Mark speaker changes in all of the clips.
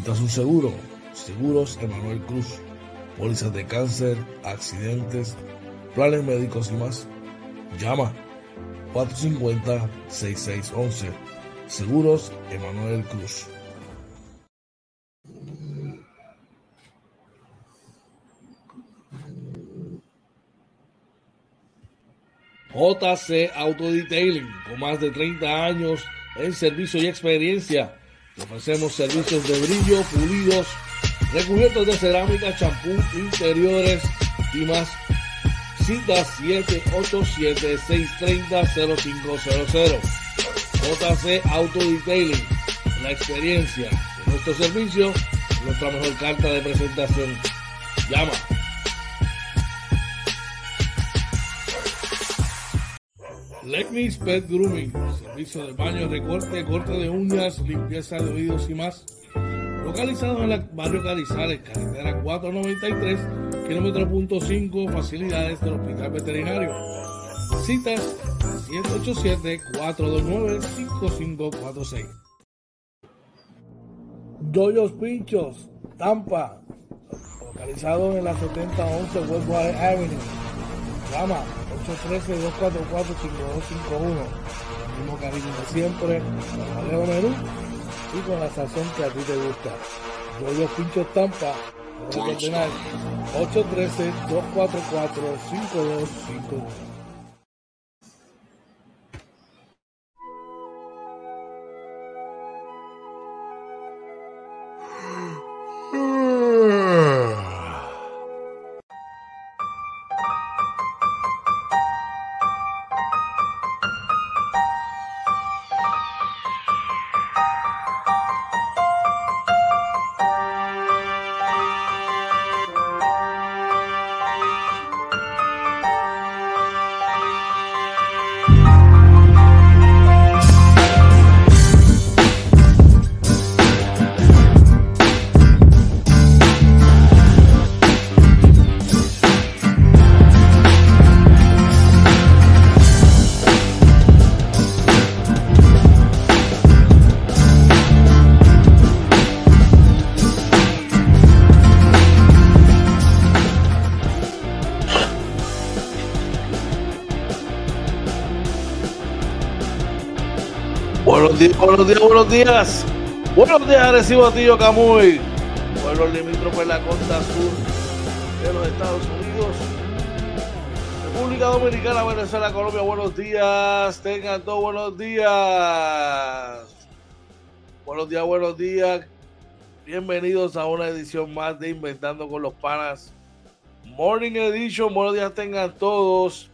Speaker 1: Necesitas un seguro. Seguros Emanuel Cruz. Pólizas de cáncer, accidentes, planes médicos y más. Llama 450-6611. Seguros Emanuel Cruz. JC Auto Detailing, con más de 30 años en servicio y experiencia. Ofrecemos servicios de brillo, pulidos, recubiertos de cerámica, champú, interiores y más. Cita 787-630-0500. JC Auto Detailing, la experiencia de nuestro servicio, nuestra mejor carta de presentación. Llama Legnis Pet Grooming, servicio de baño, recorte, corte de uñas, limpieza de oídos y más. Localizado en el barrio Carizales, carretera 493, kilómetro punto 5, facilidades del Hospital Veterinario. Citas 787-429-5546. Doyos Pinchos, Tampa, localizado en la 7011 Westwater Avenue. Llama 813-244-5251. El mismo cariño de siempre, con Alejo Menú y con la sazón que a ti te gusta. Doyos Pinchos Tampa, 813-244-5251. Buenos buenos días, buenos días. Buenos días, recibo tío Camuy. Pueblo limítrofe en la costa sur de los Estados Unidos. República Dominicana, Venezuela, Colombia, buenos días. Tengan todos buenos días. Buenos días, buenos días. Bienvenidos a una edición más de Inventando con los Panas. Morning Edition, buenos días tengan todos.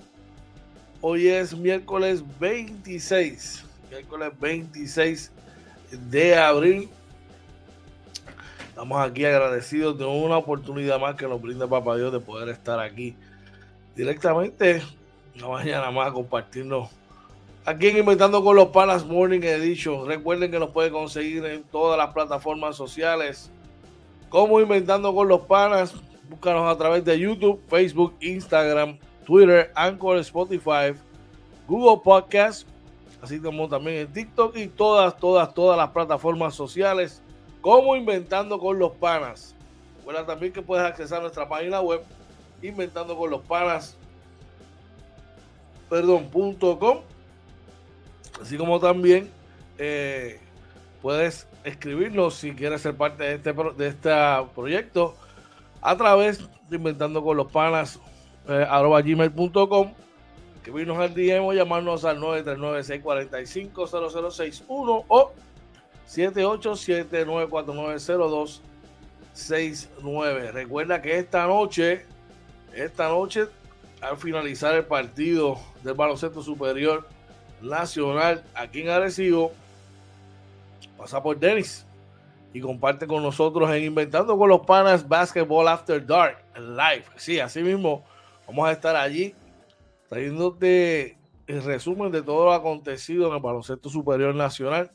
Speaker 1: Hoy es miércoles 26 miércoles 26 de abril. Estamos aquí agradecidos de una oportunidad más que nos brinda Papá Dios de poder estar aquí directamente una mañana más compartirnos aquí en Inventando con los Panas Morning Edition. Recuerden que nos pueden conseguir en todas las plataformas sociales como Inventando con los Panas. Búscanos a través de YouTube, Facebook, Instagram, Twitter, Anchor, Spotify, Google Podcast así como también en TikTok y todas, todas, todas las plataformas sociales, como Inventando con los Panas. Recuerda también que puedes accesar nuestra página web, inventando con los panas, perdón.com, así como también eh, puedes escribirnos si quieres ser parte de este, de este proyecto a través de inventando con los panas, eh, gmail.com escribirnos al DM o llamarnos al 939-645-0061 o 787-949-0269. Recuerda que esta noche, esta noche, al finalizar el partido del baloncesto superior nacional aquí en Arecibo, pasa por Denis y comparte con nosotros en Inventando con los Panas Basketball After Dark Live. Sí, así mismo vamos a estar allí trayéndote el resumen de todo lo acontecido en el baloncesto superior nacional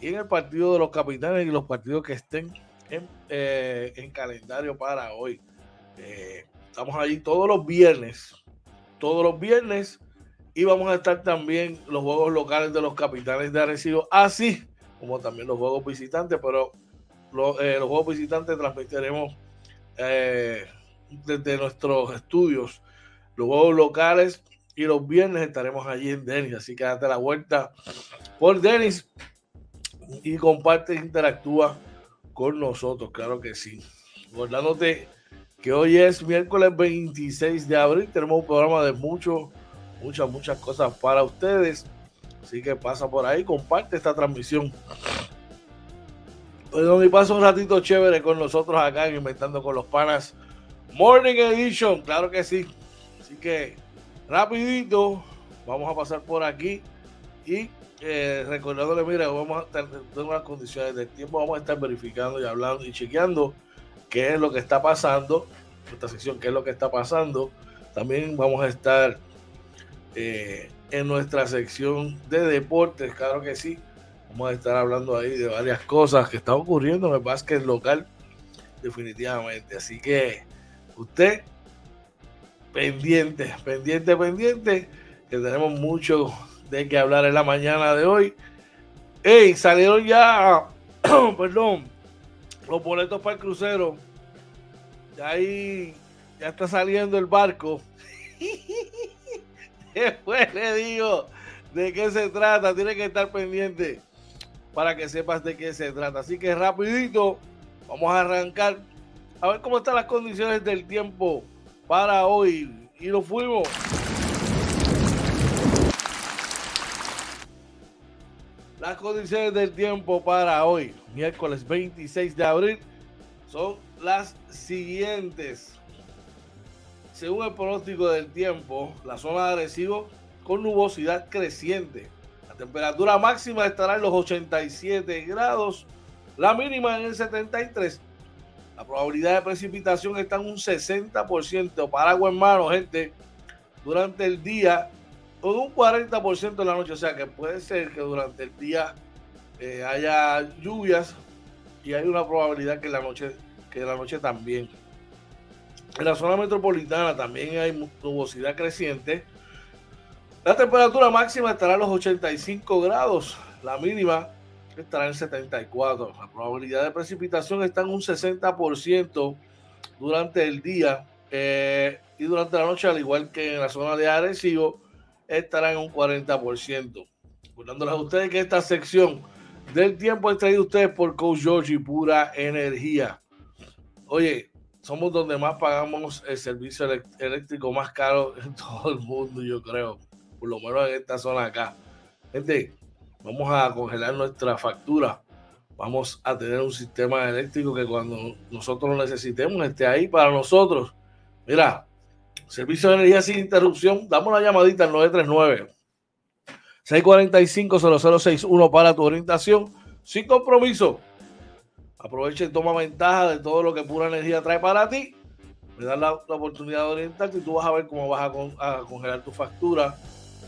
Speaker 1: y en el partido de los capitanes y los partidos que estén en, eh, calendario para hoy. Eh, estamos allí todos los viernes, todos los viernes y vamos a estar también los juegos locales de los capitanes de Arecibo, así como también los juegos visitantes, pero eh, los juegos visitantes transmitiremos desde nuestros estudios los juegos locales y los viernes estaremos allí en Denis, así que date la vuelta por Denis y comparte interactúa con nosotros, claro que sí. Recordándote que hoy es miércoles 26 de abril, tenemos un programa de mucho, muchas, muchas cosas para ustedes. Así que pasa por ahí, comparte esta transmisión. Bueno, y pasa un ratito chévere con nosotros acá en Inventando con los Panas Morning Edition, claro que sí. Así que rapidito, vamos a pasar por aquí y eh, recordándole, mira, vamos a estar en unas condiciones del tiempo, vamos a estar verificando y hablando y chequeando qué es lo que está pasando, esta sección, qué es lo que está pasando. También vamos a estar eh, en nuestra sección de deportes, claro que sí. Vamos a estar hablando ahí de varias cosas que están ocurriendo en el básquet local, definitivamente. Así que usted, pendiente, pendiente, pendiente, que tenemos mucho de que hablar en la mañana de hoy. Hey, salieron ya, perdón, los boletos para el crucero. Ya ahí ya está saliendo el barco. Después le digo de qué se trata. Tiene que estar pendiente para que sepas de qué se trata. Así que rapidito, vamos a arrancar a ver cómo están las condiciones del tiempo para hoy. Y lo fuimos. Las condiciones del tiempo para hoy, miércoles 26 de abril, son las siguientes. Según el pronóstico del tiempo, la zona de Arecibo con nubosidad creciente. La temperatura máxima estará en los 87 grados, la mínima en el 73. La probabilidad de precipitación está en un 60%. Paraguas en mano, gente, durante el día con un 40% de la noche, o sea que puede ser que durante el día eh, haya lluvias y hay una probabilidad que la noche que la noche también. En la zona metropolitana también hay nubosidad creciente. La temperatura máxima estará a los 85 grados, la mínima estará en 74. La probabilidad de precipitación está en un 60% durante el día eh, y durante la noche, al igual que en la zona de Arecibo estará en un 40%. Recordándoles a ustedes que esta sección del tiempo es traída ustedes por Coach George y Pura Energía. Oye, somos donde más pagamos el servicio eléctrico más caro en todo el mundo, yo creo. Por lo menos en esta zona acá. Gente, vamos a congelar nuestra factura. Vamos a tener un sistema eléctrico que cuando nosotros lo necesitemos esté ahí para nosotros. Mira, Servicio de energía sin interrupción. Damos una llamadita al 939 645-0061 para tu orientación sin compromiso. Aprovecha y toma ventaja de todo lo que pura energía trae para ti. Me das la, oportunidad de orientarte y tú vas a ver cómo vas a, congelar tu factura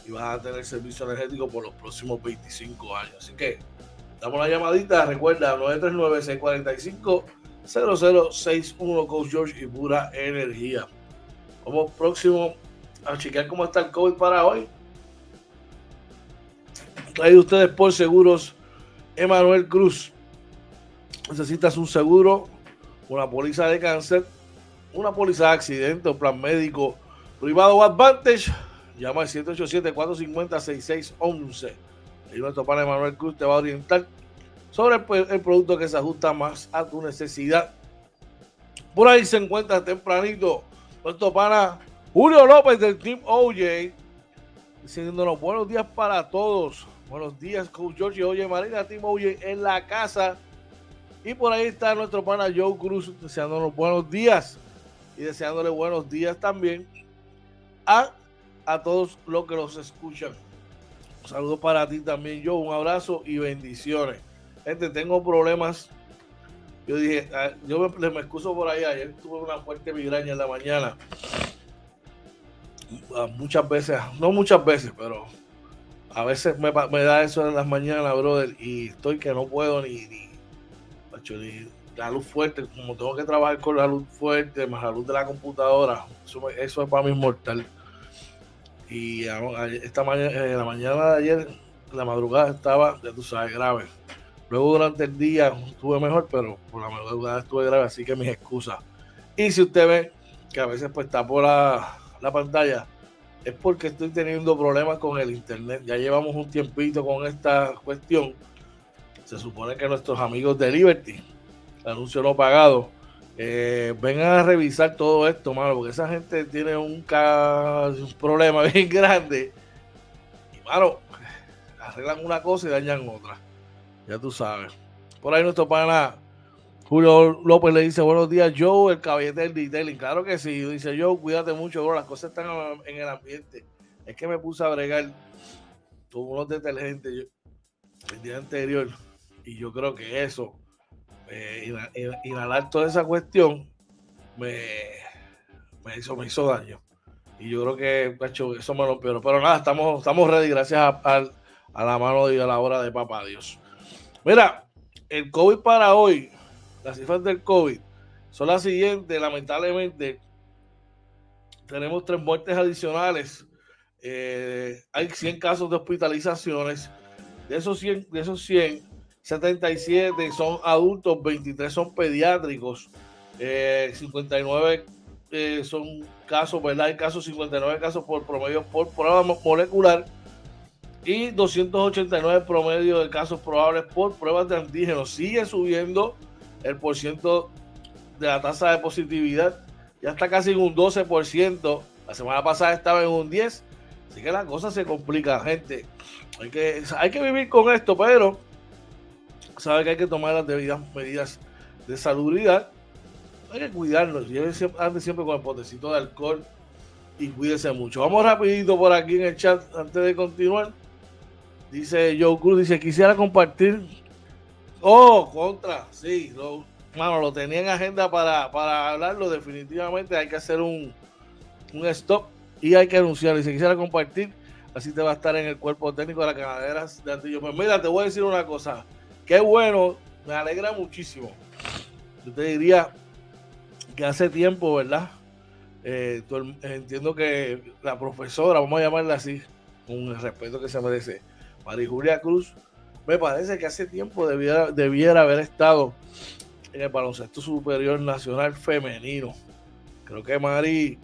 Speaker 1: y vas a tener servicio energético por los próximos 25 años. Así que damos la llamadita. Recuerda 939-645-0061 Coach George y pura energía. Vamos próximo a chequear cómo está el COVID para hoy. Traído ustedes por seguros Emanuel Cruz. Necesitas un seguro, una póliza de cáncer, una póliza de accidente, un plan médico privado o Advantage. Llama al 787-450-6611. Y nuestro pana Emanuel Cruz te va a orientar sobre el, el producto que se ajusta más a tu necesidad. Por ahí se encuentra tempranito nuestro pana Julio López del Team OJ, diciéndonos buenos días para todos. Buenos días, Coach George Oye Marina, Team OJ en la casa. Y por ahí está nuestro pana Joe Cruz deseándonos buenos días y deseándole buenos días también a, a todos los que nos escuchan. Un saludo para ti también, Joe. Un abrazo y bendiciones. Gente, tengo problemas Yo dije, ah, yo me, excuso por ahí, ayer tuve una fuerte migraña en la mañana. Ah, muchas veces, no muchas veces, pero a veces me, da eso en las mañanas, brother, y estoy que no puedo ni, ni, la luz fuerte, como tengo que trabajar con la luz fuerte, más la luz de la computadora, eso, eso es para mí mortal. Y esta mañana, en la mañana de ayer, la madrugada estaba, ya tú sabes, grave. Luego durante el día estuve mejor, pero por la madrugada estuve grave, así que mis excusas. Y si usted ve que a veces pues está por la, la pantalla, es porque estoy teniendo problemas con el internet. Ya llevamos un tiempito con esta cuestión. Se supone que nuestros amigos de Liberty, anuncio no pagado, eh, vengan a revisar todo esto, mano, porque esa gente tiene un, problema bien grande. Y, mano, arreglan una cosa y dañan otra. Ya tú sabes. Por ahí nuestro pana Julio López le dice buenos días, Joe, el caballete del detailing. Claro que sí. Dice Joe, cuídate mucho, bro. Las cosas están en el ambiente. Es que me puse a bregar con unos detergentes el día anterior. Y yo creo que eso, eh, inhalar toda esa cuestión, me, me, hizo, me hizo daño. Y yo creo que eso me lo peor. Pero nada, estamos, estamos ready gracias a, a la mano y a la hora de papá Dios. Mira, el COVID para hoy las cifras del COVID son las siguientes. Lamentablemente, tenemos tres muertes adicionales. Eh, hay 100 casos de hospitalizaciones. De esos 100, de esos 100 77 son adultos, 23 son pediátricos, 59 eh, eh, son casos, ¿verdad? Hay casos, 59 casos por promedio por prueba molecular y 289 promedio de casos probables por pruebas de antígenos. Sigue subiendo el porciento de la tasa de positividad ya está casi en un 12%. La semana pasada estaba en un 10%. Así que la cosa se complica, gente. Hay que, hay que vivir con esto, pero sabe que hay que tomar las debidas medidas de salubridad. Hay que cuidarnos. Ande siempre con el potecito de alcohol y cuídese mucho. Vamos rapidito por aquí en el chat antes de continuar. Dice Joe Cruz, dice, quisiera compartir Oh, contra, sí, lo, mano, lo tenía en agenda para, para hablarlo. Definitivamente hay que hacer un, un stop y hay que anunciarlo. Y si quisiera compartir, así te va a estar en el cuerpo técnico de las ganaderas de Antillo. Pues mira, te voy a decir una cosa. Qué bueno, me alegra muchísimo. Yo te diría que hace tiempo, ¿verdad? Eh, entiendo que la profesora, vamos a llamarla así, con el respeto que se merece, María Julia Cruz, me parece que hace tiempo debiera, debiera haber estado en el baloncesto superior nacional femenino. Creo que Mari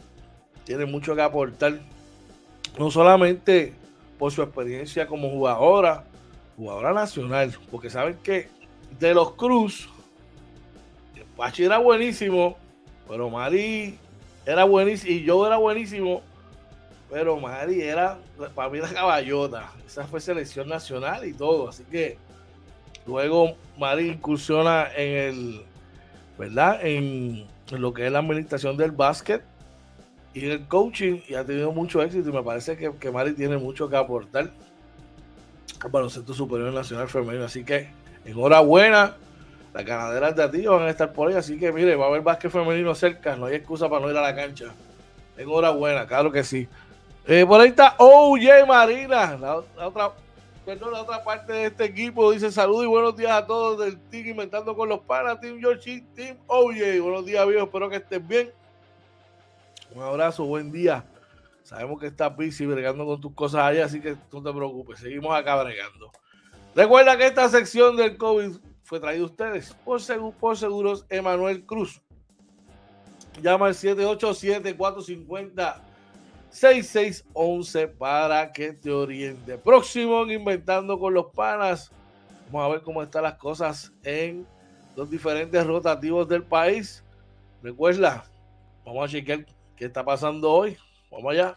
Speaker 1: tiene mucho que aportar, no solamente por su experiencia como jugadora, jugadora nacional, porque saben que de los Cruz, Pachi era buenísimo, pero Mari era buenísimo y yo era buenísimo, pero Mari era, para mí, la caballota. Esa fue selección nacional y todo. Así que luego Mari incursiona en el, ¿verdad? En, lo que es la administración del básquet y el coaching y ha tenido mucho éxito. Y me parece que, que Mari tiene mucho que aportar baloncesto superior nacional femenino. Así que enhorabuena. Las ganaderas de Atillo van a estar por ahí. Así que mire, va a haber básquet femenino cerca. No hay excusa para no ir a la cancha. Enhorabuena, claro que sí. Eh, por ahí está OJ Marina, la, otra, perdón, la otra parte de este equipo. Dice saludos y buenos días a todos del Team Inventando con los Panas, Team George, Team OJ. Buenos días, viejo. Espero que estés bien. Un abrazo, buen día. Sabemos que estás busy bregando con tus cosas allá, así que no te preocupes. Seguimos acá bregando. Recuerda que esta sección del COVID fue traída a ustedes por, por Seguros Emanuel Cruz. Llama al 787 450 6611 para que te oriente. Próximo en Inventando con los Panas. Vamos a ver cómo están las cosas en los diferentes rotativos del país. Recuerda, vamos a chequear qué está pasando hoy. Vamos allá.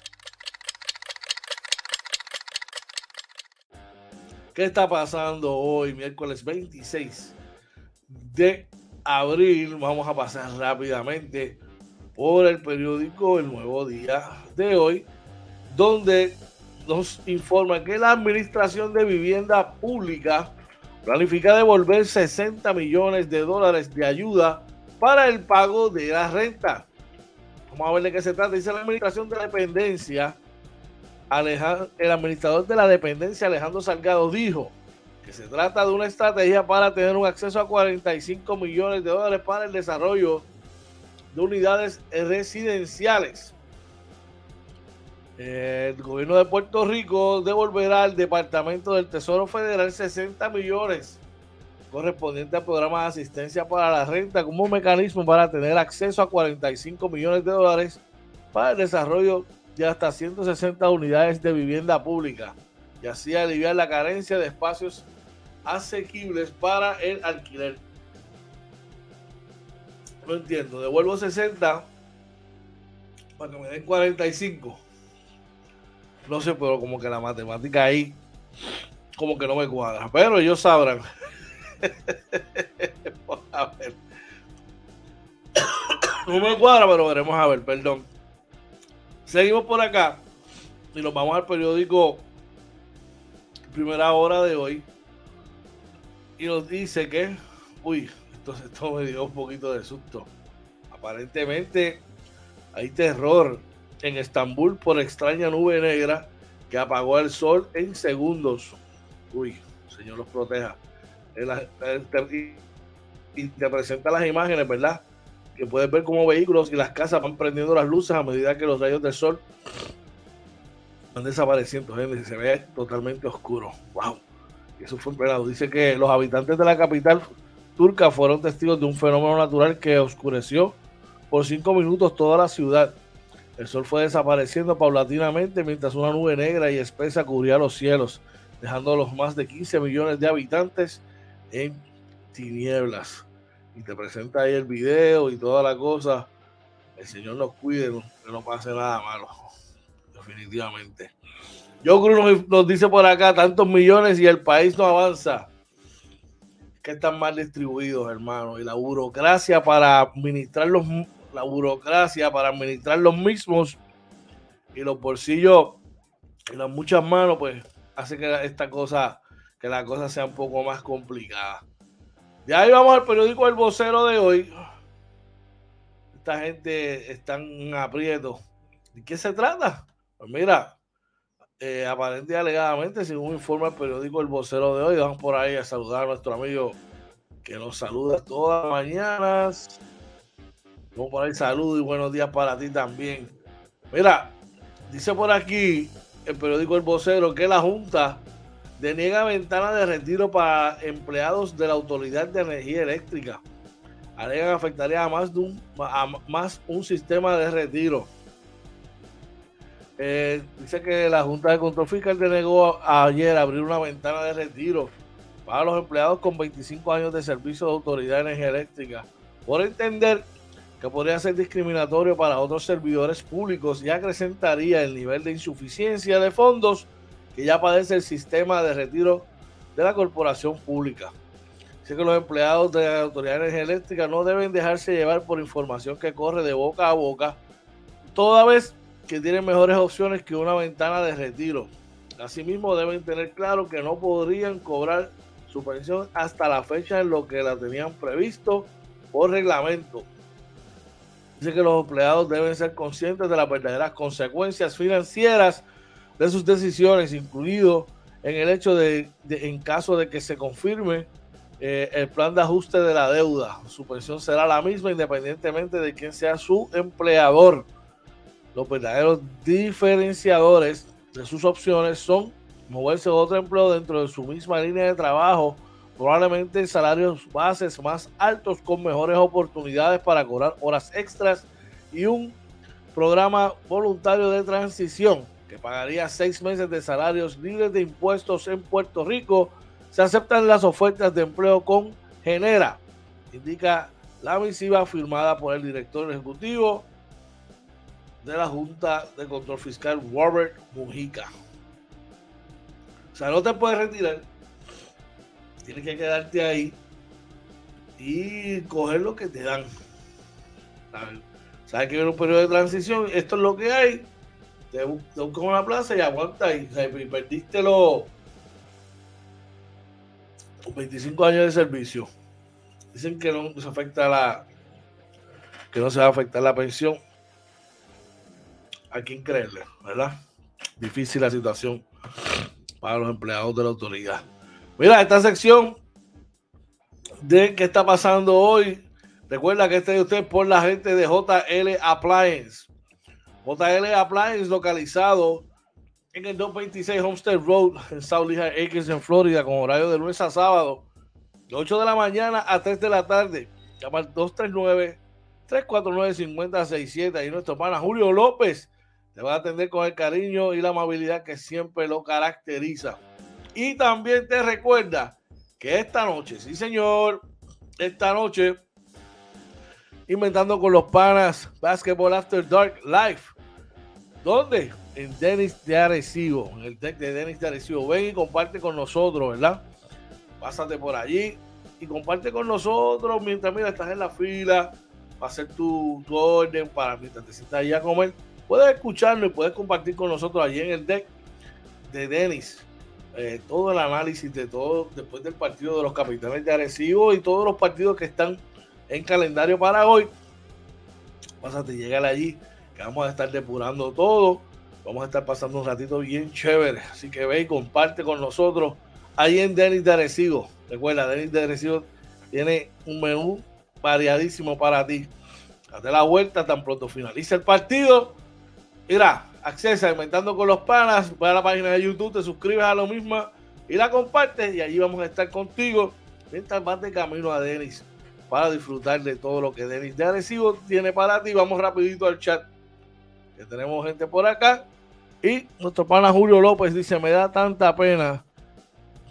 Speaker 1: ¿Qué está pasando hoy, miércoles 26 de abril? Vamos a pasar rápidamente por el periódico El Nuevo Día de hoy, donde nos informa que la Administración de Vivienda Pública planifica devolver 60 millones de dólares de ayuda para el pago de la renta. Vamos a ver de qué se trata. Dice la Administración de la Dependencia, el administrador de la dependencia, Alejandro Salgado, dijo que se trata de una estrategia para tener un acceso a 45 millones de dólares para el desarrollo de unidades residenciales. El gobierno de Puerto Rico devolverá al Departamento del Tesoro Federal 60 millones correspondiente al programa de asistencia para la renta como un mecanismo para tener acceso a 45 millones de dólares para el desarrollo de hasta 160 unidades de vivienda pública y así aliviar la carencia de espacios asequibles para el alquiler. No entiendo, devuelvo 60 para que me den 45. No sé, pero como que la matemática ahí como que no me cuadra. Pero ellos sabrán. A ver. No me cuadra, pero veremos a ver, perdón. Seguimos por acá y nos vamos al periódico Primera Hora de hoy. Y nos dice que, uy, entonces esto me dio un poquito de susto. Aparentemente hay terror en Estambul por extraña nube negra que apagó el sol en segundos. Uy, Señor los proteja y te presenta las imágenes, ¿verdad? Que puedes ver cómo vehículos y las casas van prendiendo las luces a medida que los rayos del sol van desapareciendo, gente. Se ve totalmente oscuro. ¡Wow! Eso fue verdad. Dice que los habitantes de la capital turca fueron testigos de un fenómeno natural que oscureció por cinco minutos toda la ciudad. El sol fue desapareciendo paulatinamente mientras una nube negra y espesa cubría los cielos, dejando a los más de 15 millones de habitantes en tinieblas. Y te presenta ahí el video y toda la cosa. El Señor nos cuide, que no pase nada malo. Definitivamente. Yo creo nos, dice por acá tantos millones y el país no avanza. Que están mal distribuidos, hermano. Y la burocracia para administrar los, la burocracia para administrar los mismos y los bolsillos y las muchas manos, pues hace que esta cosa que la cosa sea un poco más complicada. Ya ahí vamos al periódico El Vocero de hoy. Esta gente está en aprieto. ¿De qué se trata? Pues mira, eh, aparentemente alegadamente, según informa el periódico El Vocero de hoy, vamos por ahí a saludar a nuestro amigo que nos saluda todas las mañanas. Vamos por ahí, saludos y buenos días para ti también. Mira, dice por aquí el periódico El Vocero que la Junta deniega ventana de retiro para empleados de la Autoridad de Energía Eléctrica. Alegan afectaría a más, de un, más un sistema de retiro. Eh, dice que la Junta de Control Fiscal denegó ayer abrir una ventana de retiro para los empleados con 25 años de servicio de Autoridad de Energía Eléctrica, por entender que podría ser discriminatorio para otros servidores públicos y acrecentaría el nivel de insuficiencia de fondos que ya padece el sistema de retiro de la corporación pública. Así que los empleados de la Autoridad de Energía Eléctrica no deben dejarse llevar por información que corre de boca a boca, toda vez que tienen mejores opciones que una ventana de retiro. Asimismo, deben tener claro que no podrían cobrar su pensión hasta la fecha en lo que la tenían previsto por reglamento. Dice que los empleados deben ser conscientes de las verdaderas consecuencias financieras de sus decisiones, incluido en el hecho de, en caso de que se confirme eh, el plan de ajuste de la deuda, su pensión será la misma independientemente de quién sea su empleador. Los verdaderos diferenciadores de sus opciones son moverse a otro empleo dentro de su misma línea de trabajo, probablemente en salarios bases más altos con mejores oportunidades para cobrar horas extras y un programa voluntario de transición que pagaría seis meses de salarios libres de impuestos en Puerto Rico, se aceptan las ofertas de empleo con Genera, indica la misiva firmada por el director ejecutivo de la Junta de Control Fiscal, Robert Mujica. O sea, no te puedes retirar, tienes que quedarte ahí y coger lo que te dan. ¿Sabes que viene un periodo de transición? Esto es lo que hay te, buscas una plaza y aguanta y, perdiste los 25 años de servicio. Dicen que no se afecta la que no se va a afectar la pensión. ¿A quién creerle? ¿Verdad? Difícil la situación para los empleados de la autoridad. Mira, esta sección de qué está pasando hoy. Recuerda que este de usted por la gente de JL Appliance. JL Appliance localizado en el 226 Homestead Road en South Lehigh Acres en Florida con horario de lunes a sábado de 8 de la mañana a 3 de la tarde. Llama al 239 349 5067 y nuestro pana Julio López te va a atender con el cariño y la amabilidad que siempre lo caracteriza. Y también te recuerda que esta noche, sí señor, esta noche, inventando con los panas Basketball After Dark Live. ¿Dónde? En Denis de Arecibo, en el deck de Denis de Arecibo. Ven y comparte con nosotros, ¿verdad? Pásate por allí y comparte con nosotros mientras, mira, estás en la fila para hacer tu, tu orden, para mientras te sientas allá a comer puedes escucharlo y puedes compartir con nosotros allí en el deck de Denis. Eh, todo el análisis de todo después del partido de los capitanes de Arecibo y todos los partidos que están en calendario para hoy. Pásate, llegar allí, que vamos a estar depurando todo. Vamos a estar pasando un ratito bien chévere. Así que ve y comparte con nosotros ahí en Denis de Arecibo. Recuerda, Denis de Arecibo tiene un menú variadísimo para ti. Date la vuelta tan pronto finaliza el partido Mira, accesa Inventando con los Panas, ve a la página de YouTube, te suscribes a lo mismo y la compartes y allí vamos a estar contigo mientras vas de camino a Denis para disfrutar de todo lo que Denis de Arecibo tiene para ti. Vamos rapidito al chat, que tenemos gente por acá. Y nuestro pana Julio López dice, me da tanta pena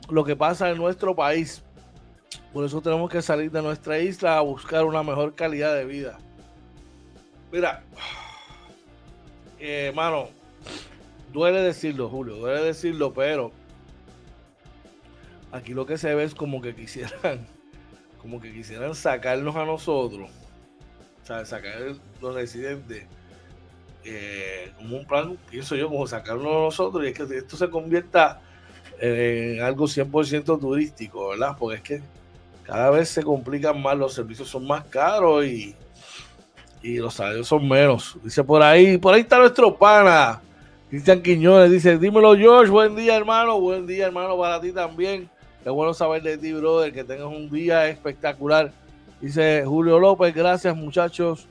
Speaker 1: lo que pasa en nuestro país. Por eso tenemos que salir de nuestra isla a buscar una mejor calidad de vida. Mira, hermano, eh, duele decirlo, Julio, duele decirlo, pero aquí lo que se ve es como que quisieran, como que quisieran sacarnos a nosotros, o sea, sacar los residentes, eh, como un plan, pienso yo, como sacarnos a nosotros, y es que esto se convierta en algo 100% turístico, ¿verdad? Porque es que cada vez se complican más, los servicios son más caros y y los salarios son menos. Dice por ahí, por ahí está nuestro pana, Cristian Quiñones. Dice, dímelo George, buen día hermano, buen día hermano para ti también. Qué bueno saber de ti, brother, que tengas un día espectacular. Dice Julio López, gracias muchachos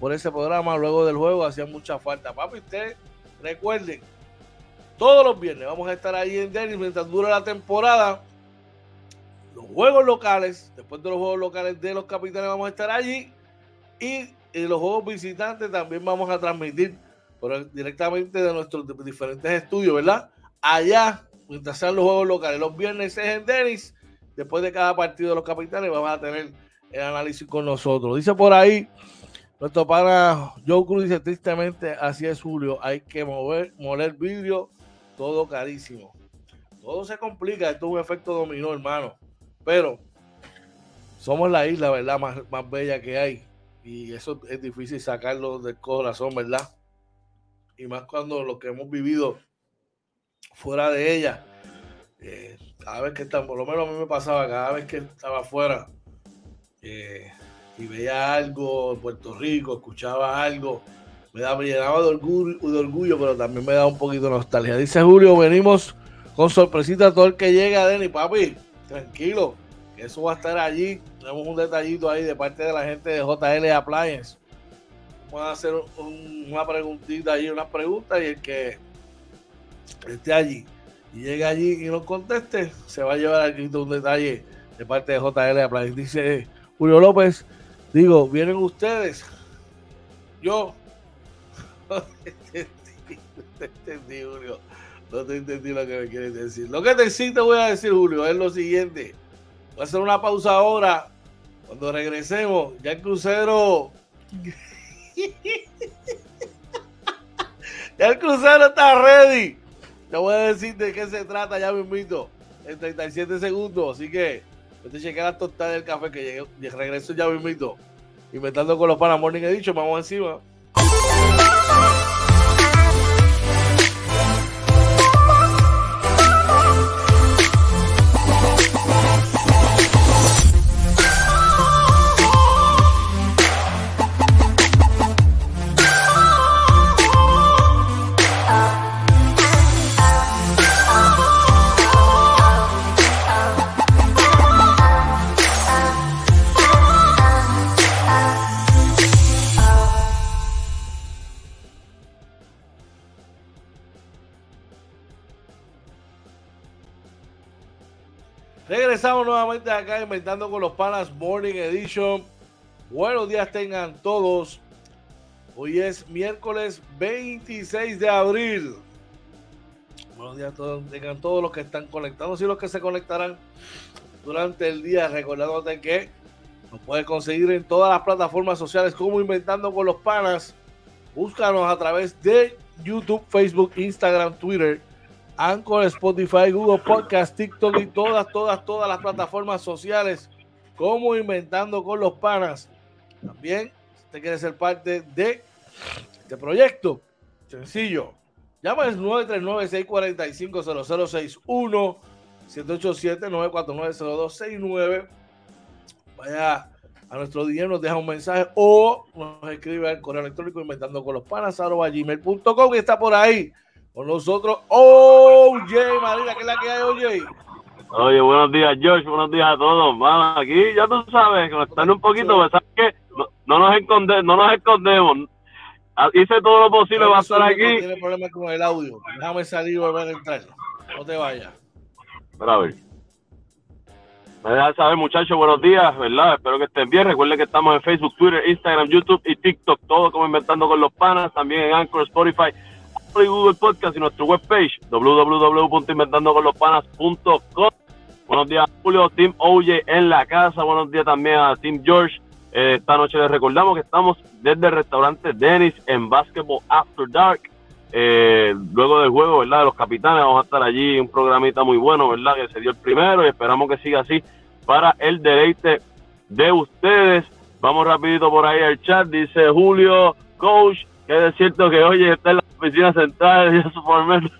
Speaker 1: por ese programa. Luego del juego hacía mucha falta. Papi, ustedes recuerden, todos los viernes vamos a estar ahí en Dennis mientras dura la temporada. Los juegos locales, después de los juegos locales de los capitanes, vamos a estar allí. Y y los juegos visitantes también vamos a transmitir directamente de nuestros diferentes estudios, ¿verdad? Allá, mientras sean los juegos locales, los viernes es en Denis, después de cada partido de los capitanes vamos a tener el análisis con nosotros. Dice por ahí, nuestro pana Joe Cruz dice tristemente, así es Julio, hay que mover, moler vidrio, todo carísimo. Todo se complica, esto es un efecto dominó, hermano. Pero somos la isla, ¿verdad? Más, más bella que hay y eso es difícil sacarlo del corazón, ¿verdad? Y más cuando lo que hemos vivido fuera de ella, eh, cada vez que estamos, por lo menos a mí me pasaba, cada vez que estaba afuera eh, y veía algo en Puerto Rico, escuchaba algo, me, daba, me llenaba de orgullo, orgullo, pero también me daba un poquito de nostalgia. Dice Julio, venimos con sorpresita todo el que llega, Denny, papi, tranquilo, eso va a estar allí tenemos un detallito ahí de parte de la gente de JL Appliance. Vamos a hacer una preguntita ahí, una pregunta y el que esté allí y llegue allí y nos conteste, se va a llevar aquí un detalle de parte de JL Appliance. Dice Julio López, digo, vienen ustedes. Yo no te entendí, Julio. No te entendí lo que me quieres decir. Lo que te sí te voy a decir, Julio, es lo siguiente. Voy a hacer una pausa ahora cuando regresemos, ya el crucero. ya el crucero está ready. Te voy a decir de qué se trata, ya me invito. En 37 segundos. Así que te chequear la tostada del café que llegué, regreso ya me invito. Inventando con los panas morning he dicho, vamos encima. Regresamos nuevamente acá inventando con los panas Morning Edition. Buenos días tengan todos. Hoy es miércoles 26 de abril. Buenos días tengan todos los que están conectados y los que se conectarán durante el día. Recordándote que nos puedes conseguir en todas las plataformas sociales como Inventando con los Panas. Búscanos a través de YouTube, Facebook, Instagram, Twitter Anchor, Spotify, Google Podcast, TikTok y todas, todas, todas las plataformas sociales como Inventando con los Panas. También, si usted quiere ser parte de este proyecto, sencillo, llama al 939-645-0061, 787-949-0269. Vaya a nuestro dinero, nos deja un mensaje o nos escribe al correo electrónico inventando con los panas, gmail.com y está por ahí con nosotros, OJ Marina, que es la que hay, OJ.
Speaker 2: Oye, buenos días, George, buenos días a todos. Vamos, aquí ya tú sabes, están un poquito, pues, ¿sabes qué? No, nos escondemos, no nos escondemos. Ah, hice todo lo posible para estar aquí. No
Speaker 1: tiene problema con el audio. Déjame salir y volver a entrar. No te vayas.
Speaker 2: Espera a ver. Me dejan saber, muchachos, buenos días, ¿verdad? Espero que estén bien. Recuerden que estamos en Facebook, Twitter, Instagram, YouTube y TikTok, todo como Inventando con los Panas, también en Anchor, Spotify, y Google Podcast y nuestra webpage www.inventandoconlospanas.com. Buenos días, Julio, Team OJ en la casa. Buenos días también a Team George. Eh, esta noche les recordamos que estamos desde el restaurante Dennis en Basketball After Dark. Eh, luego del juego, ¿verdad? De los capitanes, vamos a estar allí. Un programita muy bueno, ¿verdad? Que se dio el primero y esperamos que siga así para el deleite de ustedes. Vamos rapidito por ahí al chat. Dice Julio, coach, es cierto que hoy está en la oficina central de su.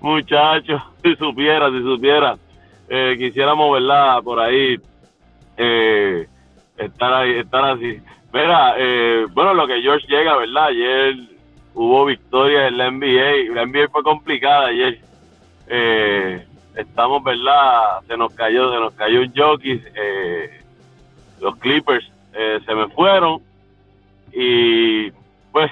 Speaker 2: Muchachos, si supiera, si supiera, eh, quisiéramos, ¿verdad? Por ahí, eh, estar ahí, estar así. Mira, eh, bueno, lo que George llega, ¿verdad? Ayer hubo victoria en la NBA. La NBA fue complicada ayer. Eh, estamos, ¿verdad? Se nos cayó, se nos cayó un jockey. los Clippers se me fueron. Y pues,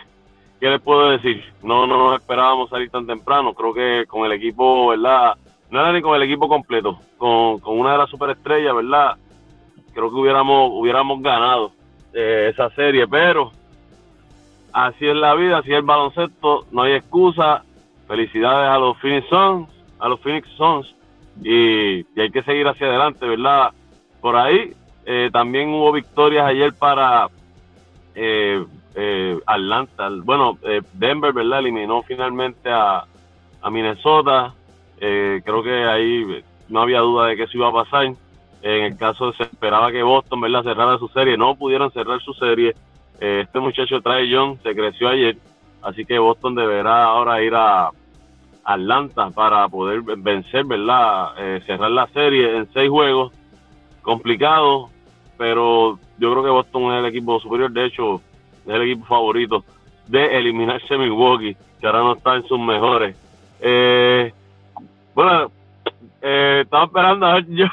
Speaker 2: ¿qué les puedo decir? No, no nos esperábamos salir tan temprano. Creo que con el equipo, ¿verdad? No era ni con el equipo completo, con, una de las superestrellas, ¿verdad? Creo que hubiéramos, hubiéramos ganado eh, esa serie, pero así es la vida, así es el baloncesto, no hay excusa. Felicidades a los Phoenix Suns, a los Phoenix Suns, y, hay que seguir hacia adelante, ¿verdad? Por ahí eh, también hubo victorias ayer para eh, eh, Atlanta, bueno, eh, Denver, ¿verdad? Eliminó finalmente a, Minnesota. Eh, creo que ahí no había duda de que eso iba a pasar. En el caso se esperaba que Boston, ¿verdad? Cerrara su serie. No pudieron cerrar su serie. este muchacho trae John, se creció ayer. Así que Boston deberá ahora ir a Atlanta para poder vencer, ¿verdad? cerrar la serie en seis juegos. Complicado, pero yo creo que Boston es el equipo superior, de hecho, es el equipo favorito de eliminarse Milwaukee, que ahora no está en sus mejores. Eh, bueno, eh, estaba esperando a ver yo,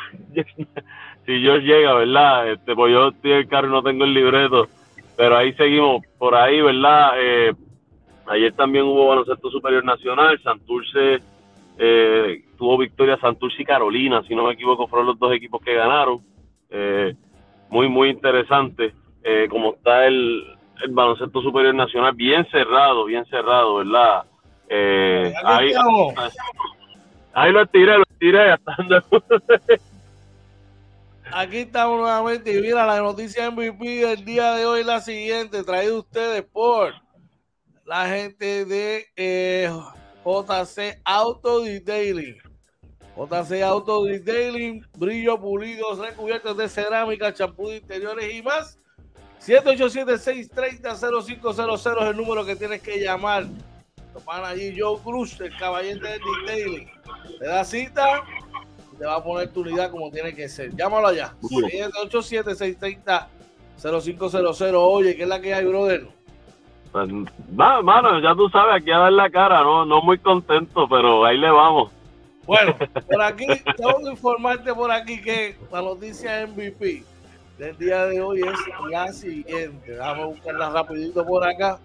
Speaker 2: si yo llega, ¿verdad? Este, pues yo estoy en el carro y no tengo el libreto, pero ahí seguimos por ahí, ¿verdad? Eh, ayer también hubo baloncesto superior nacional, Santurce eh, tuvo victoria Santurce y Carolina, si no me equivoco, fueron los dos equipos que ganaron. Eh, muy, muy interesante eh, como está el, el, baloncesto superior nacional, bien cerrado, bien cerrado, ¿verdad? Eh, ahí, ahí lo tiré, lo tiré.
Speaker 1: Aquí estamos nuevamente y mira la noticia MVP del día de hoy la siguiente, traído ustedes por la gente de eh, JC Auto Detailing. JC Auto Detailing, brillo pulidos, recubiertos de cerámica, champú de interiores y más. 787-630-0500 es el número que tienes que llamar. Toman allí Joe Cruz, el caballete de detailing. Te da cita y te va a poner tu unidad como tiene que ser. Llámalo allá. 787-630-0500. Oye, ¿qué es la que hay, brother?
Speaker 2: Pues, mano, ya tú sabes, aquí a dar la cara, no, no muy contento, pero ahí le vamos.
Speaker 1: Bueno, por aquí, tengo que informarte por aquí que la noticia MVP del día de hoy es la siguiente. Vamos a buscarla rapidito por acá.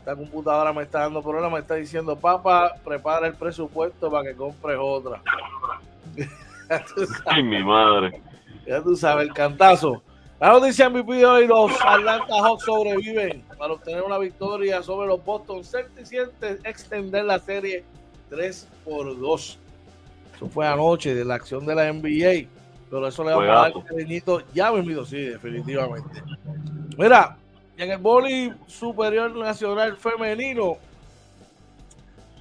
Speaker 1: Esta computadora me está dando problemas, me está diciendo, papá, prepara el presupuesto para que compres otra.
Speaker 2: Ay, mi madre.
Speaker 1: Ya tú sabes, el cantazo. La noticia MVP de hoy, los Atlanta Hawks sobreviven para obtener una victoria sobre los Boston Celtics y extender la serie 3 por 2. Eso fue anoche de la acción de la NBA. Pero eso le vamos a dar cariñito. Ya me sí, definitivamente. Mira, en el boli superior nacional femenino,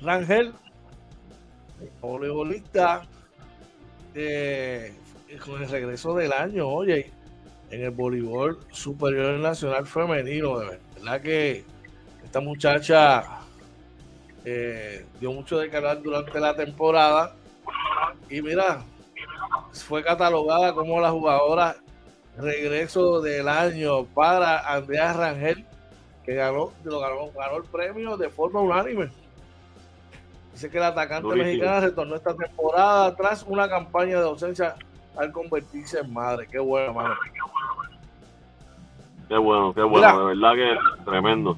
Speaker 1: Rangel, voleibolista, eh, con el regreso del año, oye, en el voleibol superior nacional femenino, de verdad que esta muchacha eh, dio mucho de canal durante la temporada y mira, fue catalogada como la jugadora regreso del año para Andrea Rangel, que ganó, lo ganó, ganó el premio de forma unánime. Dice que el atacante mexicana retornó esta temporada tras una campaña de ausencia al convertirse en madre. Qué bueno, mano.
Speaker 2: Qué bueno, qué bueno, de verdad que tremendo.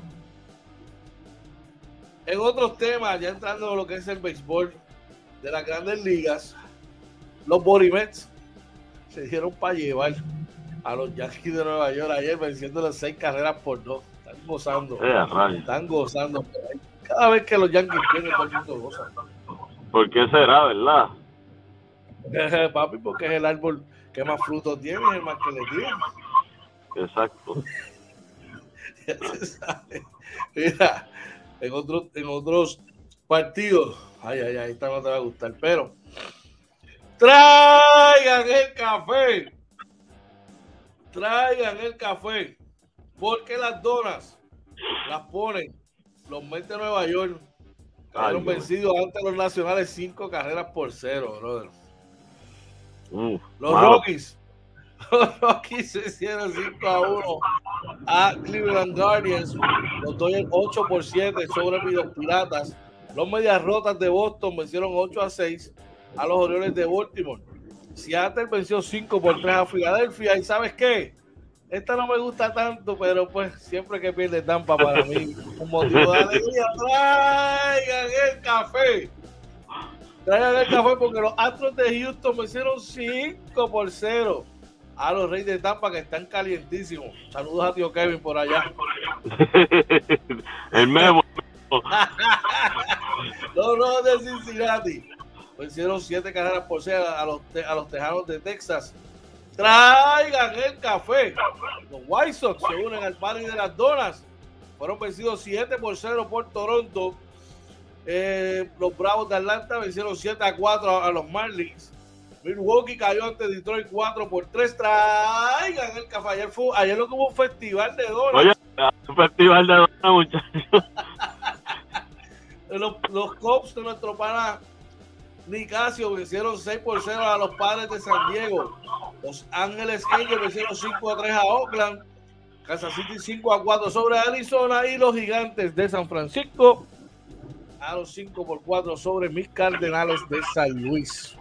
Speaker 1: En otros temas, ya entrando en lo que es el béisbol de las grandes ligas, los Borimets se dieron para llevar a los Yankees de Nueva York ayer venciendo las seis carreras por dos. Están gozando. Eh, están gozando. Cada vez que los Yankees tienen todo el mundo goza.
Speaker 2: ¿Por qué será, verdad?
Speaker 1: Papi, porque es el árbol que más frutos tiene, es el más que le tiene.
Speaker 2: Exacto.
Speaker 1: Mira, en otros, en otros partidos, ay, ay, ay, esta no te va a gustar, pero traigan el café traigan el café, porque las donas las ponen los Mets de Nueva York. Fueron vencidos ante los nacionales cinco carreras por cero, brother. los Rockies. Los Rockies se hicieron 5 a 1 a Cleveland Guardians. Los Dodgers 8 por 7 sobre los Piratas. Los Medias Rotas de Boston vencieron 8 a 6 a los Orioles de Baltimore. Seattle venció 5 por 3 a Filadelfia. ¿Y sabes qué? Esta no me gusta tanto, pero pues siempre que pierde Tampa para mí, un motivo de alegría. Traigan el café. Traigan el café porque los Astros de Houston vencieron 5 por 0 a los Reyes de Tampa que están calientísimos. Saludos a tío Kevin por allá.
Speaker 2: el memo.
Speaker 1: los Rojos de Cincinnati vencieron siete carreras por seis a los, a los Tejanos de Texas. Traigan el café. Los White Sox se unen al party de las donas. Fueron vencidos 7 por 0 por Toronto. Eh, los Bravos de Atlanta vencieron 7 a 4 a, los Marlins. Milwaukee cayó ante Detroit 4 por 3. Traigan el café. Ayer, fue, ayer lo que hubo un festival de donas.
Speaker 2: Oye, un festival de donas, muchachos.
Speaker 1: los, los Cops de nuestro pana Nicasio vencieron 6 por 0 a los padres de San Diego. Los Ángeles Angels vencieron 5 a 3 a Oakland. Kansas City 5 a 4 sobre Arizona y los gigantes de San Francisco a los 5 por 4 sobre mis Cardenales de San Luis.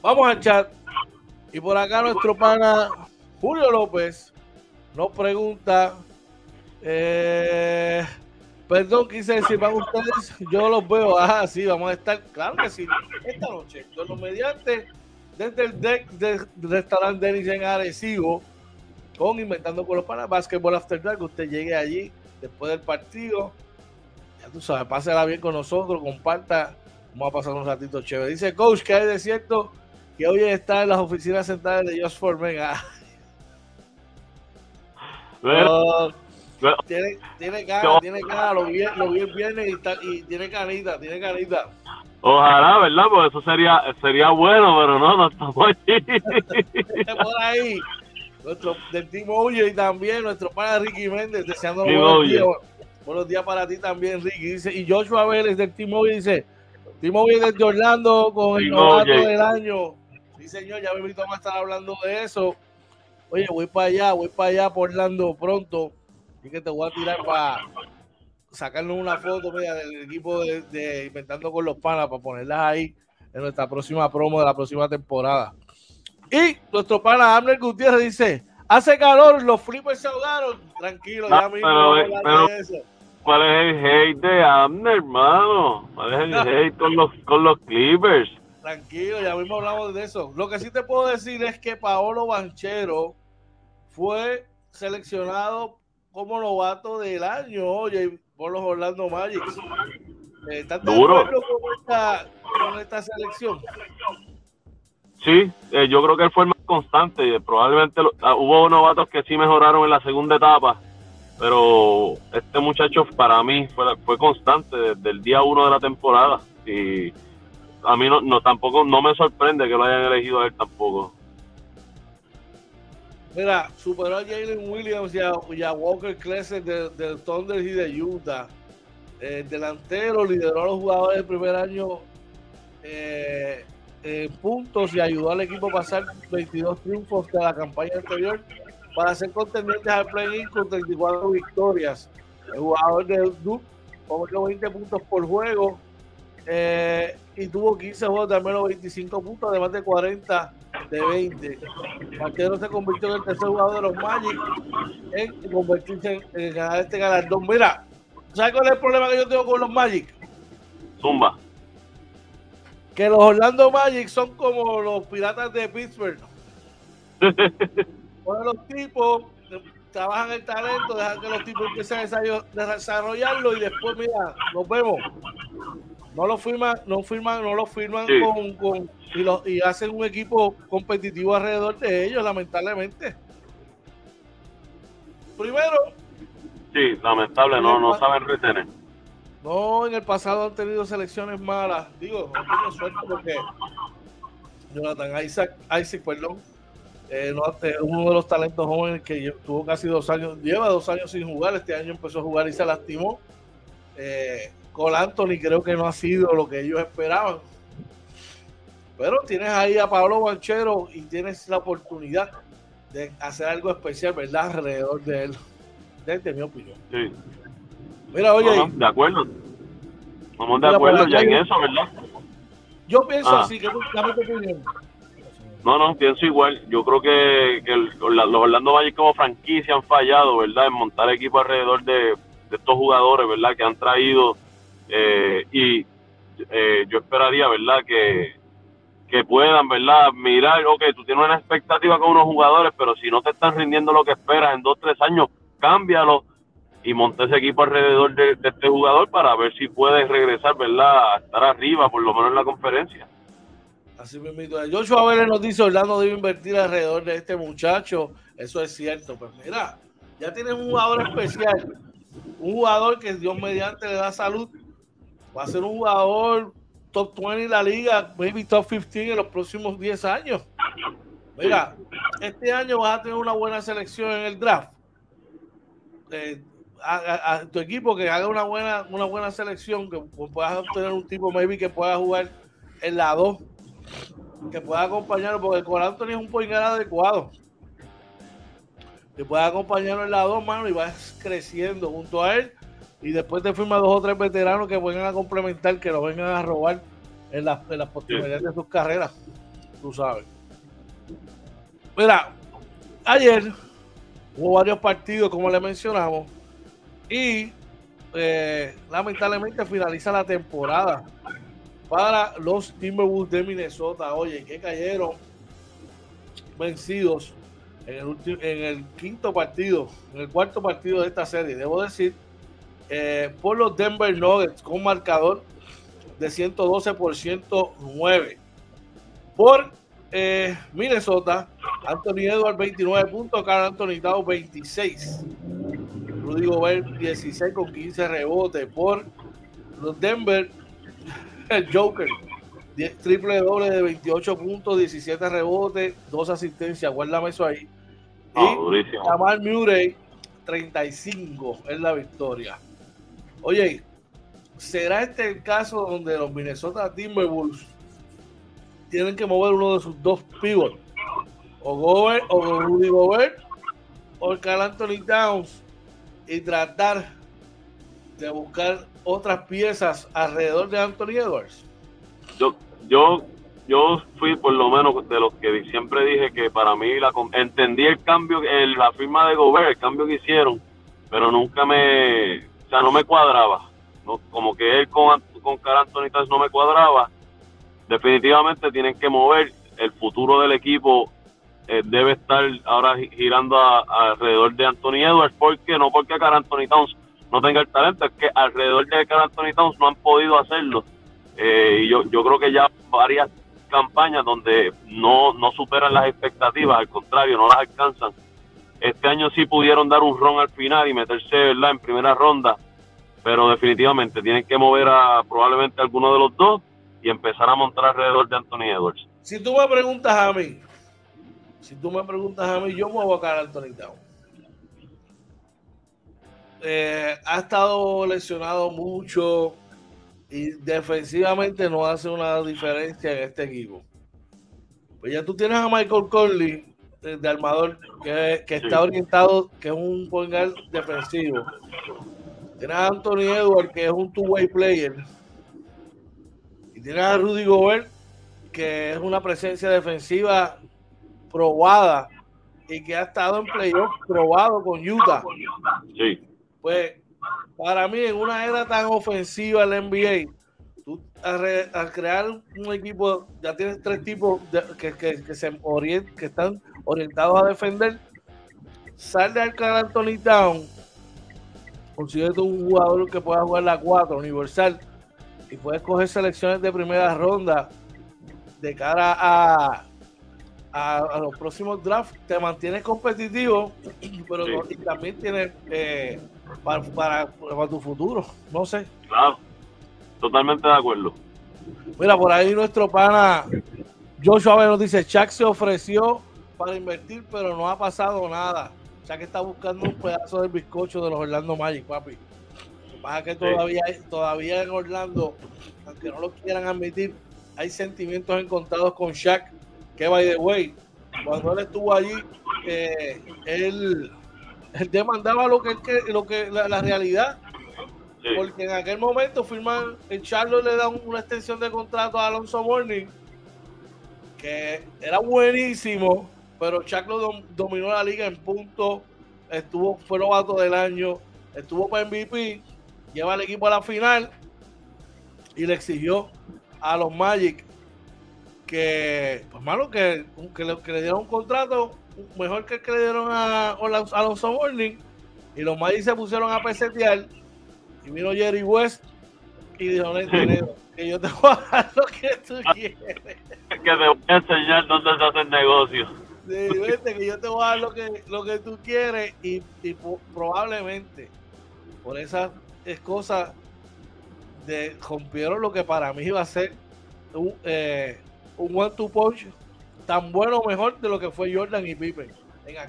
Speaker 1: Vamos al chat. Y por acá nuestro pana Julio López nos pregunta eh, Perdón, quise decir, van ustedes, yo los veo, ah, sí, vamos a estar, claro que sí, esta noche, yo los mediante, desde el deck del restaurante Denis en Arecibo, con Inventando con los Panas, Basketball After Dark, usted llegue allí después del partido, ya tú sabes, pásela bien con nosotros, comparta, vamos a pasar un ratito chévere. Dice Coach que hay de cierto que hoy está en las oficinas centrales de Just for Men. Tiene, tiene cara, tiene cara, lo vi, lo vi el viernes y, y, tiene canita, tiene canita.
Speaker 2: Ojalá, ¿verdad? Porque eso sería, sería bueno, pero no, no estamos allí.
Speaker 1: Por ahí, nuestro, del Team y también nuestro padre Ricky Méndez, deseando buenos días. Buenos días para ti también, Ricky. Dice, y Joshua Vélez del Oye dice, Oye desde Orlando con el novato del año. Sí, señor, ya me invito a estar hablando de eso. Oye, voy para allá, voy para allá por Orlando pronto Así que te voy a tirar para sacarnos una foto del equipo de, Inventando con los Panas para ponerlas ahí en nuestra próxima promo de la próxima temporada. Y nuestro pana Amner Gutiérrez dice: Hace calor, los flippers se ahogaron. Tranquilo, ya mismo.
Speaker 2: ¿Cuál es el hate de Amner, hermano? ¿Cuál es el hate con los, con los Clippers?
Speaker 1: Tranquilo, ya mismo hablamos de eso. Lo que sí te puedo decir es que Paolo Banchero fue seleccionado como novato del año, oye, por los Orlando Magic. Eh, ¿Estás de acuerdo con esta, con esta selección?
Speaker 2: Sí, eh, yo creo que él fue el más constante. Probablemente ah, hubo novatos que sí mejoraron en la segunda etapa, pero este muchacho para mí fue, fue constante desde el día uno de la temporada y a mí no, no tampoco no me sorprende que lo hayan elegido a él tampoco.
Speaker 1: Mira, superó a Jalen Williams y a, Walker Kessler del de Thunder y de Utah. El delantero lideró a los jugadores del primer año eh, en puntos y ayudó al equipo a pasar 22 triunfos de la campaña anterior para ser contendientes al play-in con 34 victorias. El jugador de Duke con 20 puntos por juego eh, y tuvo 15 juegos de al menos 25 puntos, además de 40 de 20. Marquero se convirtió en el tercer jugador de los Magic en convertirse en, ganar este galardón. Mira, ¿sabes cuál es el problema que yo tengo con los Magic?
Speaker 2: Zumba.
Speaker 1: Que los Orlando Magic son como los piratas de Pittsburgh. los tipos trabajan el talento, dejan que los tipos empiecen a desarrollarlo y después, mira, nos vemos. No lo firman, no firman, no lo firman con, y, hacen un equipo competitivo alrededor de ellos, lamentablemente. Primero.
Speaker 2: Sí, lamentable, no, no saben retener.
Speaker 1: No, en el pasado han tenido selecciones malas. Digo, no tengo suerte porque Jonathan Isaac, Isaac perdón, eh, no, uno de los talentos jóvenes que tuvo casi dos años, lleva dos años sin jugar. Este año empezó a jugar y se lastimó. Eh, Anthony creo que no ha sido lo que ellos esperaban. Pero tienes ahí a Pablo Banchero y tienes la oportunidad de hacer algo especial, ¿verdad? Alrededor de él. Desde mi opinión.
Speaker 2: Sí.
Speaker 1: Mira, oye.
Speaker 2: de acuerdo. Vamos de acuerdo ya en eso, ¿verdad?
Speaker 1: Yo pienso ah. así, que tú opinión.
Speaker 2: No, no, pienso igual. Yo creo que, que los Orlando Magic como franquicia han fallado, ¿verdad? En montar equipo alrededor de, de estos jugadores, ¿verdad? Que han traído eh, y eh, yo esperaría, ¿verdad? Que, que puedan, ¿verdad? Mirar, ok, tú tienes una expectativa con unos jugadores, pero si no te están rindiendo lo que esperas en dos, tres años, cámbialo y monte ese equipo alrededor de, este jugador para ver si puedes regresar, ¿verdad? A estar arriba, por lo menos en la conferencia.
Speaker 1: Así invito. Joshua Vélez nos dice, Orlando debe invertir alrededor de este muchacho. Eso es cierto. Pues mira, ya tienes un jugador especial. Un jugador que Dios mediante le da salud va a ser un jugador top 20 en la liga, maybe top 15 en los próximos 10 años. Mira, este año vas a tener una buena selección en el draft. Eh, a, tu equipo que haga una buena, una buena selección, que puedas obtener un tipo maybe que pueda jugar en la 2, que pueda acompañarlo, porque con Anthony es un point adecuado. Que pueda acompañarlo en la 2, mano, y vas creciendo junto a él y después te firma dos o tres veteranos que vengan a complementar, que lo vengan a robar en las, en las de sus carreras. Tú sabes. Mira, ayer hubo varios partidos, como le mencionamos, y eh, lamentablemente finaliza la temporada para los Timberwolves de Minnesota. Oye, que cayeron vencidos en el, quinto partido, en el cuarto partido de esta serie. Debo decir por los Denver Nuggets con marcador de 112 por 109. Por eh, Minnesota, Anthony Edwards 29 puntos, Carl Anthony Towns 26. Rudy Gobert 16 con 15 rebotes. Por los Denver, el Joker, triple doble de 28 puntos, 17 rebotes, 2 asistencias. Guárdame eso ahí. y Jamal Murray 35 es la victoria. Oye, ¿será este el caso donde los Minnesota Timberwolves tienen que mover uno de sus dos pivots? O Gobert, o Rudy Gobert, o el Carl Anthony Towns, y tratar de buscar otras piezas alrededor de Anthony Edwards?
Speaker 2: Yo, yo, yo fui por lo menos de los que siempre dije que para mí la, entendí el cambio, el, la firma de Gobert, el cambio que hicieron, pero nunca me o sea, no me cuadraba. Como que él con, con Carl Anthony no me cuadraba. definitivamente tienen que mover el futuro del equipo eh, debe estar ahora girando alrededor de Anthony Edwards porque no porque Carl Anthony Towns no tenga el talento es que alrededor de Carl Anthony Towns no han podido hacerlo eh, y yo, yo creo que ya varias campañas donde no, no superan las expectativas, al contrario, no las alcanzan. Este año sí pudieron dar un ron al final y meterse en primera ronda, pero definitivamente tienen que mover a probablemente alguno de los dos y empezar a montar alrededor de Anthony Edwards.
Speaker 1: Si tú me preguntas a mí, si tú me preguntas a mí, yo me voy a caer Anthony Town. Eh, ha estado lesionado mucho y defensivamente no hace una diferencia en este equipo. Pues ya tú tienes a Michael Conley eh, de, armador que, está orientado, que es un point defensivo. Tienes a Anthony Edwards, que es un two-way player. Y tienes a Rudy Gobert, que es una presencia defensiva probada y que ha estado en playoff probado con Utah. Sí. Pues para mí, en una era tan ofensiva el NBA, tú al, crear un equipo, ya tienes tres tipos que, que, se orient, que están orientados a defender. Sal de Arcan Anthony Town, consigue un jugador que pueda jugar la 4 universal y puedes coger selecciones de primera ronda de cara a, a, los próximos drafts. Te mantienes competitivo, pero también tienes eh, para, para, tu futuro. No sé.
Speaker 2: Claro, totalmente de acuerdo.
Speaker 1: Mira, por ahí nuestro pana Joshua nos dice: Chuck se ofreció para invertir, pero no ha pasado nada. Chuck está buscando un pedazo del bizcocho de los Orlando Magic, papi. Pasa que todavía, todavía en Orlando, aunque no lo quieran admitir, hay sentimientos encontrados con Shaq, que by the way, cuando él estuvo allí, eh, él él demandaba lo que, lo que la, realidad. Porque en aquel momento firman, el Charlo le da una extensión de contrato a Alonso Morning, que era buenísimo, pero Charlo dominó la liga en punto, estuvo, fue novato del año, estuvo para MVP, lleva al equipo a la final y le exigió a los Magic que, pues malo, que, que, le, que le dieron un contrato mejor que el que le dieron a, Alonso Morning. Y los Magic se pusieron a pesetear. Y vino Jerry West y dijo: que yo te voy a dar lo que tú quieres.
Speaker 2: Que te voy a enseñar dónde se hace el negocio.
Speaker 1: que yo te voy a dar lo que, lo que tú quieres. Y, probablemente por esas cosas de, rompieron lo que para mí iba a ser un, eh, un one-two punch tan bueno o mejor de lo que fue Jordan y Pippen.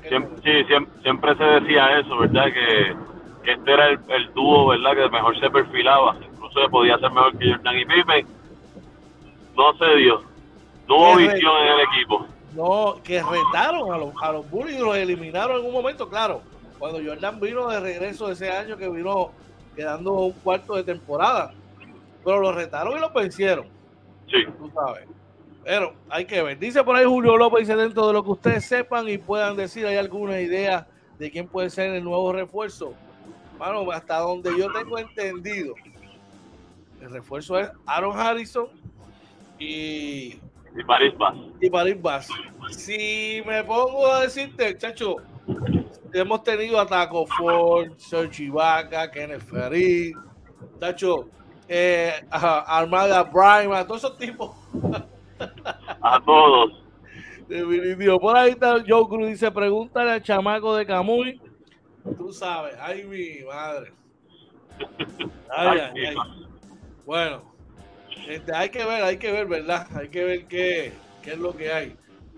Speaker 2: siempre, sí, siempre, se decía eso, ¿verdad? Que, este era el, dúo, ¿verdad? Que mejor se perfilaba. Incluso podía ser mejor que Jordan y Pippen. No se dio. No hubo visión en el equipo.
Speaker 1: No, que retaron a los, a los Bulls y los eliminaron en un momento, claro. Cuando Jordan vino de regreso ese año que vino quedando un cuarto de temporada. Pero los retaron y los vencieron.
Speaker 2: Sí.
Speaker 1: Tú sabes. Pero hay que ver. Dice por ahí Julio López, dice dentro de lo que ustedes sepan y puedan decir, ¿hay alguna idea de quién puede ser el nuevo refuerzo? Bueno, hasta donde yo tengo entendido, el refuerzo es Aaron Harrison y...
Speaker 2: Y Paris Bass.
Speaker 1: Y Paris Bass. Si me pongo a decirte, chacho, hemos tenido a Taco Ford, Serge Ibaka, Kenneth Ferry, chacho, eh, Armada Bryan, a todos esos tipos
Speaker 2: a todos.
Speaker 1: Definitivo. Por ahí está Joe Cruz. Dice: Pregúntale al chamaco de Camuy. Tú sabes, ay, mi madre. Ay, ay, Bueno, este, hay que ver, hay que ver, ¿verdad? Hay que ver qué, qué es lo que hay.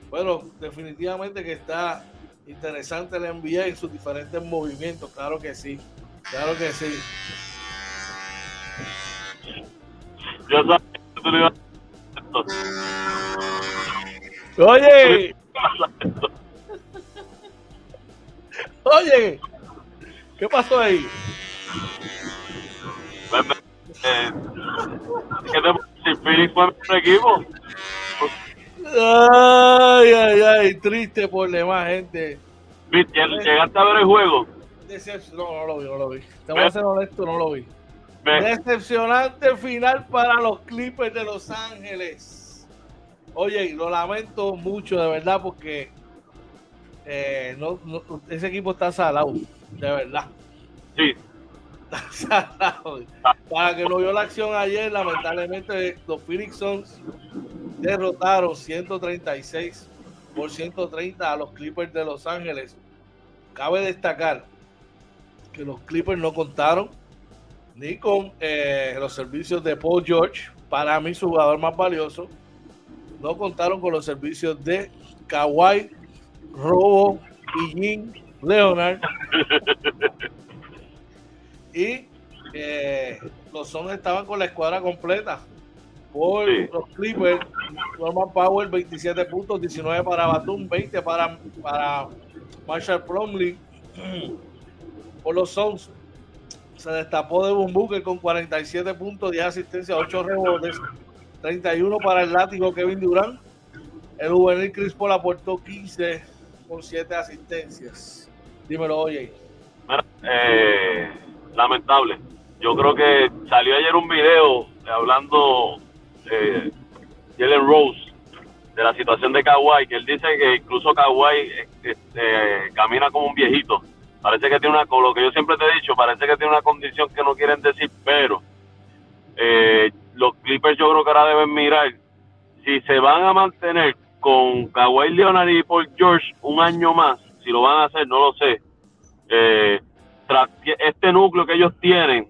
Speaker 1: Bueno, definitivamente que está interesante el NBA en sus diferentes movimientos, claro que sí, claro que sí.
Speaker 2: Yo sabía
Speaker 1: Oye. Oye. ¿Qué pasó ahí?
Speaker 2: Eh, ¿Qué te Phoenix fue mi equipo?
Speaker 1: Ay, ay, ay, triste por demás, gente.
Speaker 2: ¿Llegaste a ver el juego?
Speaker 1: No, no lo vi, no lo vi. Te voy a ser honesto, no lo vi. Decepcionante final para los Clippers de Los Ángeles. Oye, lo lamento mucho, de verdad, porque eh, no, ese equipo está salado, de verdad.
Speaker 2: Sí.
Speaker 1: Está salado. Para que no vio la acción ayer, lamentablemente los Phoenix Suns derrotaron 136 por 130 a los Clippers de Los Ángeles. Cabe destacar que los Clippers no contaron ni con eh, los servicios de Paul George, para mí su jugador más valioso, no contaron con los servicios de Kawhi, Robo y Jim Leonard. y eh, los Sons estaban con la escuadra completa. Por los Clippers, Norman Powell, 27 puntos, 19 para Batum, 20 para, para Marshall Plumlee. Por los Sons, se destapó de Booker con 47 puntos, 10 asistencias, 8 rebotes, 31 para el látigo Kevin Durant. El juvenil Chris Paul aportó 15 con 7 asistencias. Dímelo, oye.
Speaker 2: Eh, lamentable. Yo creo que salió ayer un video hablando de Jalen Rose de la situación de Kawhi, que él dice que incluso Kawhi este, camina como un viejito. Parece que tiene una, lo que yo siempre te he dicho, parece que tiene una condición que no quieren decir, pero eh, los Clippers yo creo que ahora deben mirar si se van a mantener con Kawhi Leonard y Paul George un año más, si lo van a hacer, no lo sé. Eh, este núcleo que ellos tienen,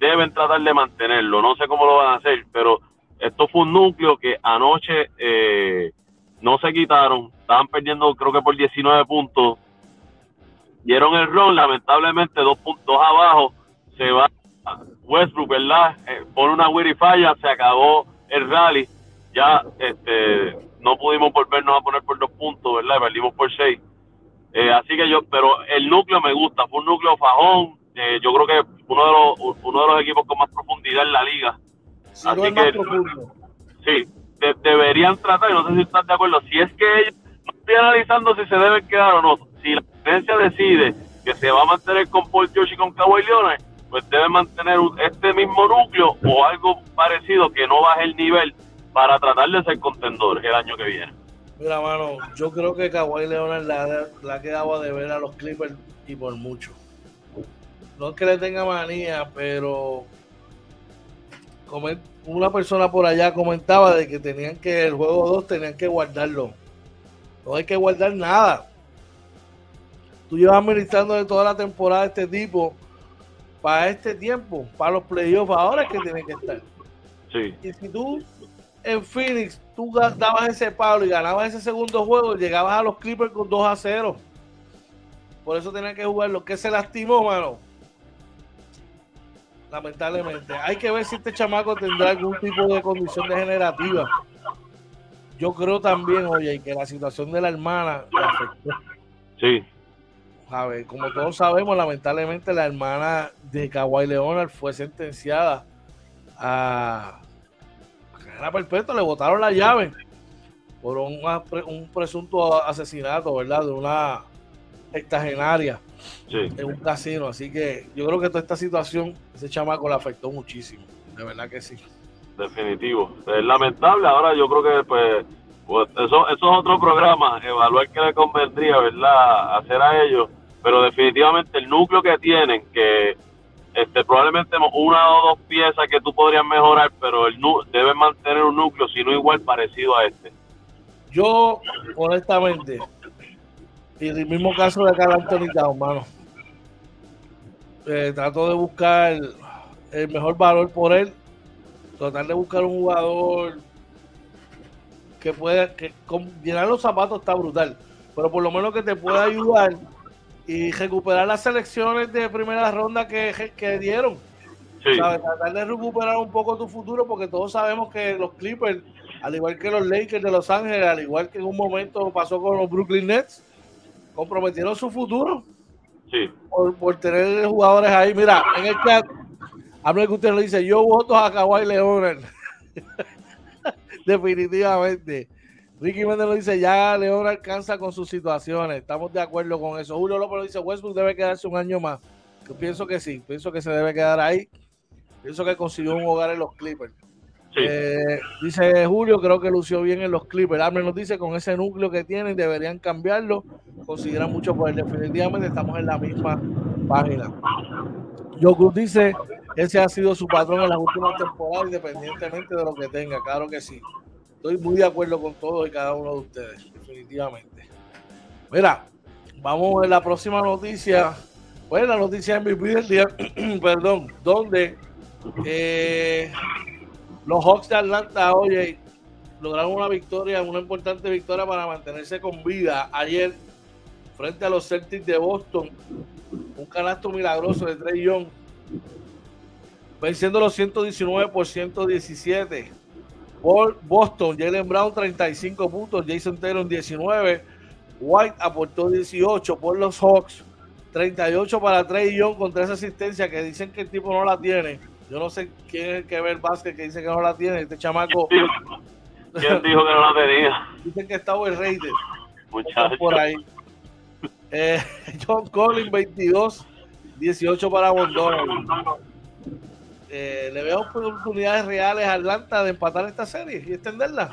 Speaker 2: deben tratar de mantenerlo. No sé cómo lo van a hacer, pero esto fue un núcleo que anoche eh, no se quitaron. Estaban perdiendo, creo que por 19 puntos. Dieron el rol, lamentablemente, dos puntos abajo. Se va Westbrook, ¿verdad? Eh, pone una Wiri falla, se acabó el rally. Ya este, no pudimos volvernos a poner por dos puntos, ¿verdad? Perdimos por seis. Eh, así que yo, pero el núcleo me gusta, fue un núcleo fajón. Eh, yo creo que uno de los uno de los equipos con más profundidad en la liga. así que sí, deberían tratar, y no sé si están de acuerdo, si es que ellos, no estoy analizando si se deben quedar o no, si la presidencia decide que se va a mantener con Paul George y con Kawhi Leonard, pues debe mantener este mismo núcleo o algo parecido que no baje el nivel para tratar de ser contendores el año que viene.
Speaker 1: Mira, mano, yo creo que Kawhi Leonard la, la quedaba de ver a los Clippers y por mucho. No es que le tenga manía, pero una persona por allá comentaba de que tenían que el juego 2 tenían que guardarlo. No hay que guardar nada. Tú llevas administrando de toda la temporada este tipo para este tiempo, para los playoffs, ahora es que tiene que estar.
Speaker 2: Sí.
Speaker 1: Y si tú en Phoenix, tú dabas ese palo y ganabas ese segundo juego, llegabas a los Clippers con 2 a 0. Por eso tenían que jugar. Lo que se lastimó, mano. Lamentablemente. Hay que ver si este chamaco tendrá algún tipo de condición degenerativa. Yo creo también, oye, que la situación de la hermana le afectó.
Speaker 2: Sí.
Speaker 1: A como todos sabemos, lamentablemente la hermana de Kawhi Leonard fue sentenciada a cadena perpetua, le botaron la llave por un, un presunto asesinato, ¿verdad? De una ectagenaria en un casino. Así que yo creo que toda esta situación, ese chamaco le afectó muchísimo. De verdad que sí.
Speaker 2: Definitivo. Es lamentable. Ahora yo creo que pues, pues eso, eso es otro programa, evaluar qué le convendría, ¿verdad? Hacer a ellos pero definitivamente el núcleo que tienen, que este, probablemente una o dos piezas que tú podrías mejorar, pero el deben mantener un núcleo, si no igual parecido a este.
Speaker 1: Yo, honestamente, y el mismo caso de Carl Anthony Town, mano, eh, trato de buscar el mejor valor por él, tratar de buscar un jugador que pueda, que llenar los zapatos está brutal, pero por lo menos que te pueda ayudar y recuperar las selecciones de primera ronda que, que dieron. Tratar de recuperar un poco tu futuro, porque todos sabemos que los Clippers, al igual que los Lakers de Los Ángeles, al igual que en un momento pasó con los Brooklyn Nets, comprometieron su futuro
Speaker 2: sí.
Speaker 1: por, tener jugadores ahí. Mira, en el chat, a que usted le dice, yo voto a Kawhi Leonard. Definitivamente. Ricky Méndez lo dice, ya León alcanza con sus situaciones. Estamos de acuerdo con eso. Julio López lo dice, Westbrook debe quedarse un año más. Yo pienso que sí, pienso que se debe quedar ahí. Pienso que consiguió un hogar en los Clippers. Eh, dice Julio, creo que lució bien en los Clippers. Arme nos dice, con ese núcleo que tienen, deberían cambiarlo. Consideran mucho poder. Definitivamente estamos en la misma página. Cruz dice, ese ha sido su patrón en las últimas temporadas, independientemente de lo que tenga. Claro que sí. Estoy muy de acuerdo con todos y cada uno de ustedes, definitivamente. Mira, vamos a la próxima noticia. Pues la noticia MVP del día, perdón, donde eh, los Hawks de Atlanta, oye, lograron una victoria, una importante victoria para mantenerse con vida ayer frente a los Celtics de Boston. Un canasto milagroso de Trey Young, venciendo los 119 por 117. Por Boston, Jalen Brown 35 puntos, Jason Taylor 19, White aportó 18 por los Hawks, 38 para Trey Young con tres asistencias que dicen que el tipo no la tiene yo no sé quién es el que ve el básquet que dice que no la tiene. Este chamaco.
Speaker 2: ¿Quién dijo, que no la tenía?
Speaker 1: Dicen que está overrated.
Speaker 2: Muchachos.
Speaker 1: Por ahí. Eh, John Collins, 22, 18 para Bondon. Eh, ¿Le veo oportunidades reales a Atlanta de empatar esta serie y extenderla?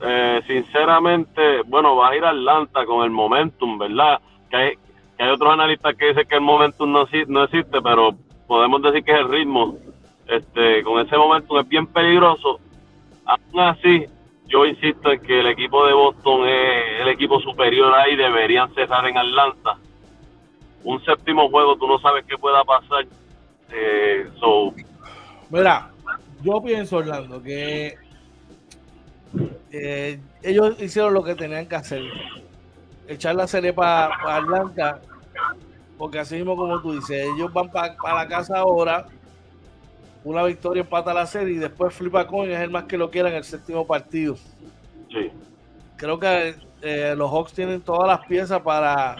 Speaker 2: Eh, sinceramente, bueno, va a ir a Atlanta con el momentum, ¿verdad? Que hay, que hay otros analistas que dicen que el momentum no, no existe, pero podemos decir que es el ritmo. Este, con ese momento es bien peligroso. Aún así, yo insisto en que el equipo de Boston es el equipo superior ahí, deberían cerrar en Atlanta. Un séptimo juego, tú no sabes qué pueda pasar. Eh,
Speaker 1: Mira, yo pienso, Orlando, que eh, ellos hicieron lo que tenían que hacer. Echar la serie para Atlanta porque así mismo como tú dices, ellos van para la casa ahora, una victoria empata la serie y después flipa con es el más que lo quiera en el séptimo partido.
Speaker 2: Sí.
Speaker 1: Creo que eh, los Hawks tienen todas las piezas para,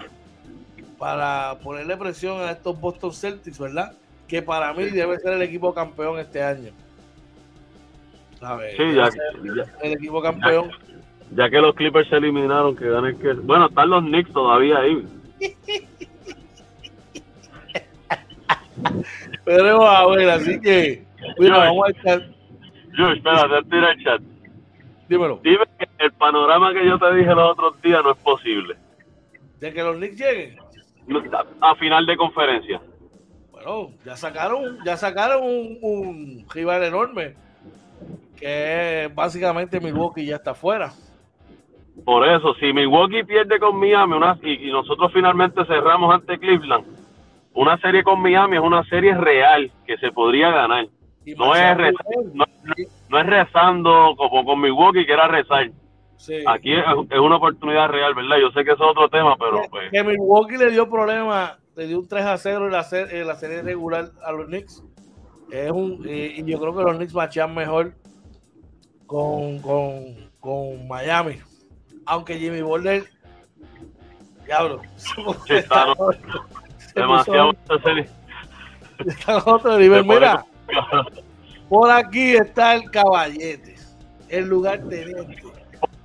Speaker 1: para ponerle presión a estos Boston Celtics, ¿verdad? Que para mí debe ser el equipo campeón este año.
Speaker 2: sí, ya,
Speaker 1: el equipo campeón.
Speaker 2: Ya, que los Clippers se eliminaron, que ganen que. Bueno, están los Knicks todavía ahí.
Speaker 1: Pero a ver, así que. Mira, vamos a estar.
Speaker 2: Yo, espera, te el chat.
Speaker 1: Dímelo.
Speaker 2: Dime que el panorama que yo te dije los otros días no es posible.
Speaker 1: ¿De que los Knicks lleguen?
Speaker 2: A final de conferencia.
Speaker 1: Bueno, ya sacaron, ya sacaron un, rival enorme. Que básicamente Milwaukee ya está fuera.
Speaker 2: Por eso, si Milwaukee pierde con Miami una, y nosotros finalmente cerramos ante Cleveland, una serie con Miami es una serie real que se podría ganar. No es, rezando, no, es rezando como con Milwaukee que era rezar. Aquí es, una oportunidad real, ¿verdad? Yo sé que es otro tema, pero pues...
Speaker 1: Que Milwaukee le dio problema, le dio un 3 a 0 en la, serie, la serie regular a los Knicks. Es un, y, yo creo que los Knicks machean mejor con, con, con Miami. Aunque Jimmy Butler, diablo,
Speaker 2: Demasiado serie.
Speaker 1: otro nivel. Mira, por aquí está el caballete, el lugar teniente.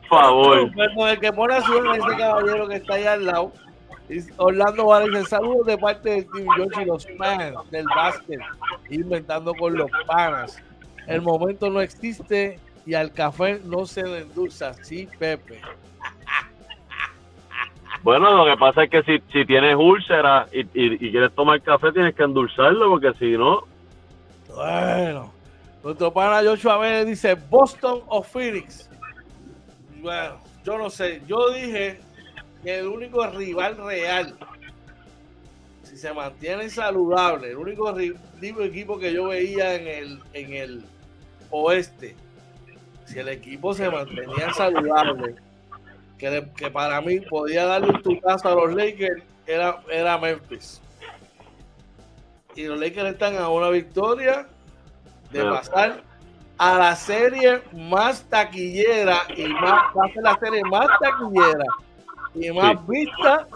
Speaker 2: Por favor.
Speaker 1: el que pone a su ese caballero que está allá al lado. Orlando Valencia, saludos de parte del Team George y los fans del básquet, inventando con los panas. El momento no existe y al café no se le endulza, sí, Pepe.
Speaker 2: Bueno, lo que pasa es que si, si tienes úlcera y, y, quieres tomar café, tienes que endulzarlo, porque si no.
Speaker 1: Bueno, nuestro pana Joshua Vélez dice Boston o Phoenix. Bueno, yo no sé. Yo dije que el único rival real, si se mantiene saludable, el único equipo que yo veía en el, en el oeste, si el equipo se mantenía saludable que, para mí podía darle tu casa a los Lakers era, era Memphis. Y los Lakers están a una victoria de pasar a la serie más taquillera y más, va a ser la serie más taquillera y más vista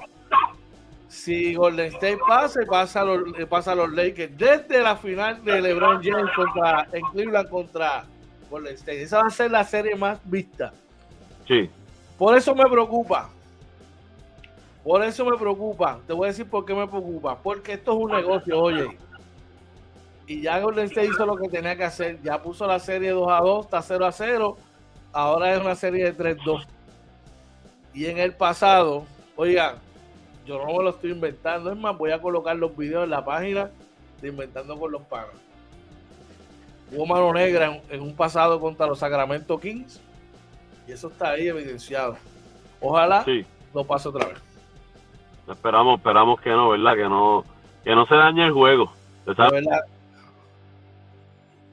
Speaker 1: si Golden State pasa pasa a los, pasa a los Lakers desde la final de LeBron James contra, en Cleveland contra Golden State. Esa va a ser la serie más vista.
Speaker 2: Sí.
Speaker 1: Por eso me preocupa. Por eso me preocupa. Te voy a decir por qué me preocupa. Porque esto es un negocio, oye. Y ya Golden State hizo lo que tenía que hacer. Ya puso la serie 2 a 2, está 0 a 0. Ahora es una serie de 3-2. Y en el pasado, oigan, yo no me lo estoy inventando. Es más, voy a colocar los videos en la página de Inventando con los Panos. Hubo mano negra en, un pasado contra los Sacramento Kings. Y eso está ahí evidenciado. Ojalá lo pase otra vez.
Speaker 2: Esperamos, esperamos que no, ¿verdad? Que no, que no se dañe el juego.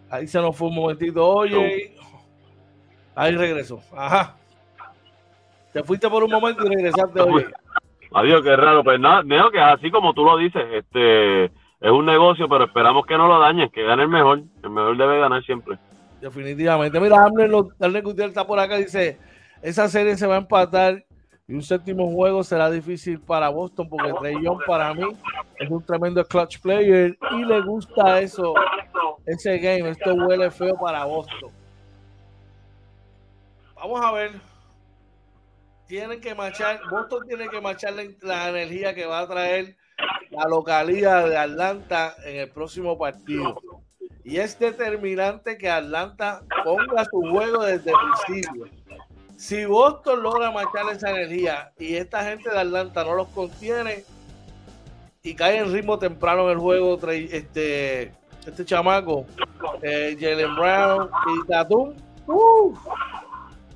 Speaker 1: Ahí se nos fue un momentito. Oye, ahí regresó. Ajá. Te fuiste por un momento y regresaste, oye.
Speaker 2: Adiós, qué raro. Pues nada, Neo, que así como tú lo dices, este es un negocio, pero esperamos que no lo dañen, que gane el mejor. El mejor debe ganar siempre.
Speaker 1: Definitivamente. Mira, Arne Gutiérrez está por acá, dice, esa serie se va a empatar y un séptimo juego será difícil para Boston porque Trey Young para mí es un tremendo clutch player y le gusta eso, ese game. Esto huele feo para Boston. Vamos a ver tienen que marchar, Boston tiene que marchar la, energía que va a traer la localidad de Atlanta en el próximo partido. Y es determinante que Atlanta ponga su juego desde el principio. Si Boston logra marchar esa energía y esta gente de Atlanta no los contiene y cae en ritmo temprano en el juego, este, este chamaco, eh, Jalen Brown y Tatum, uh,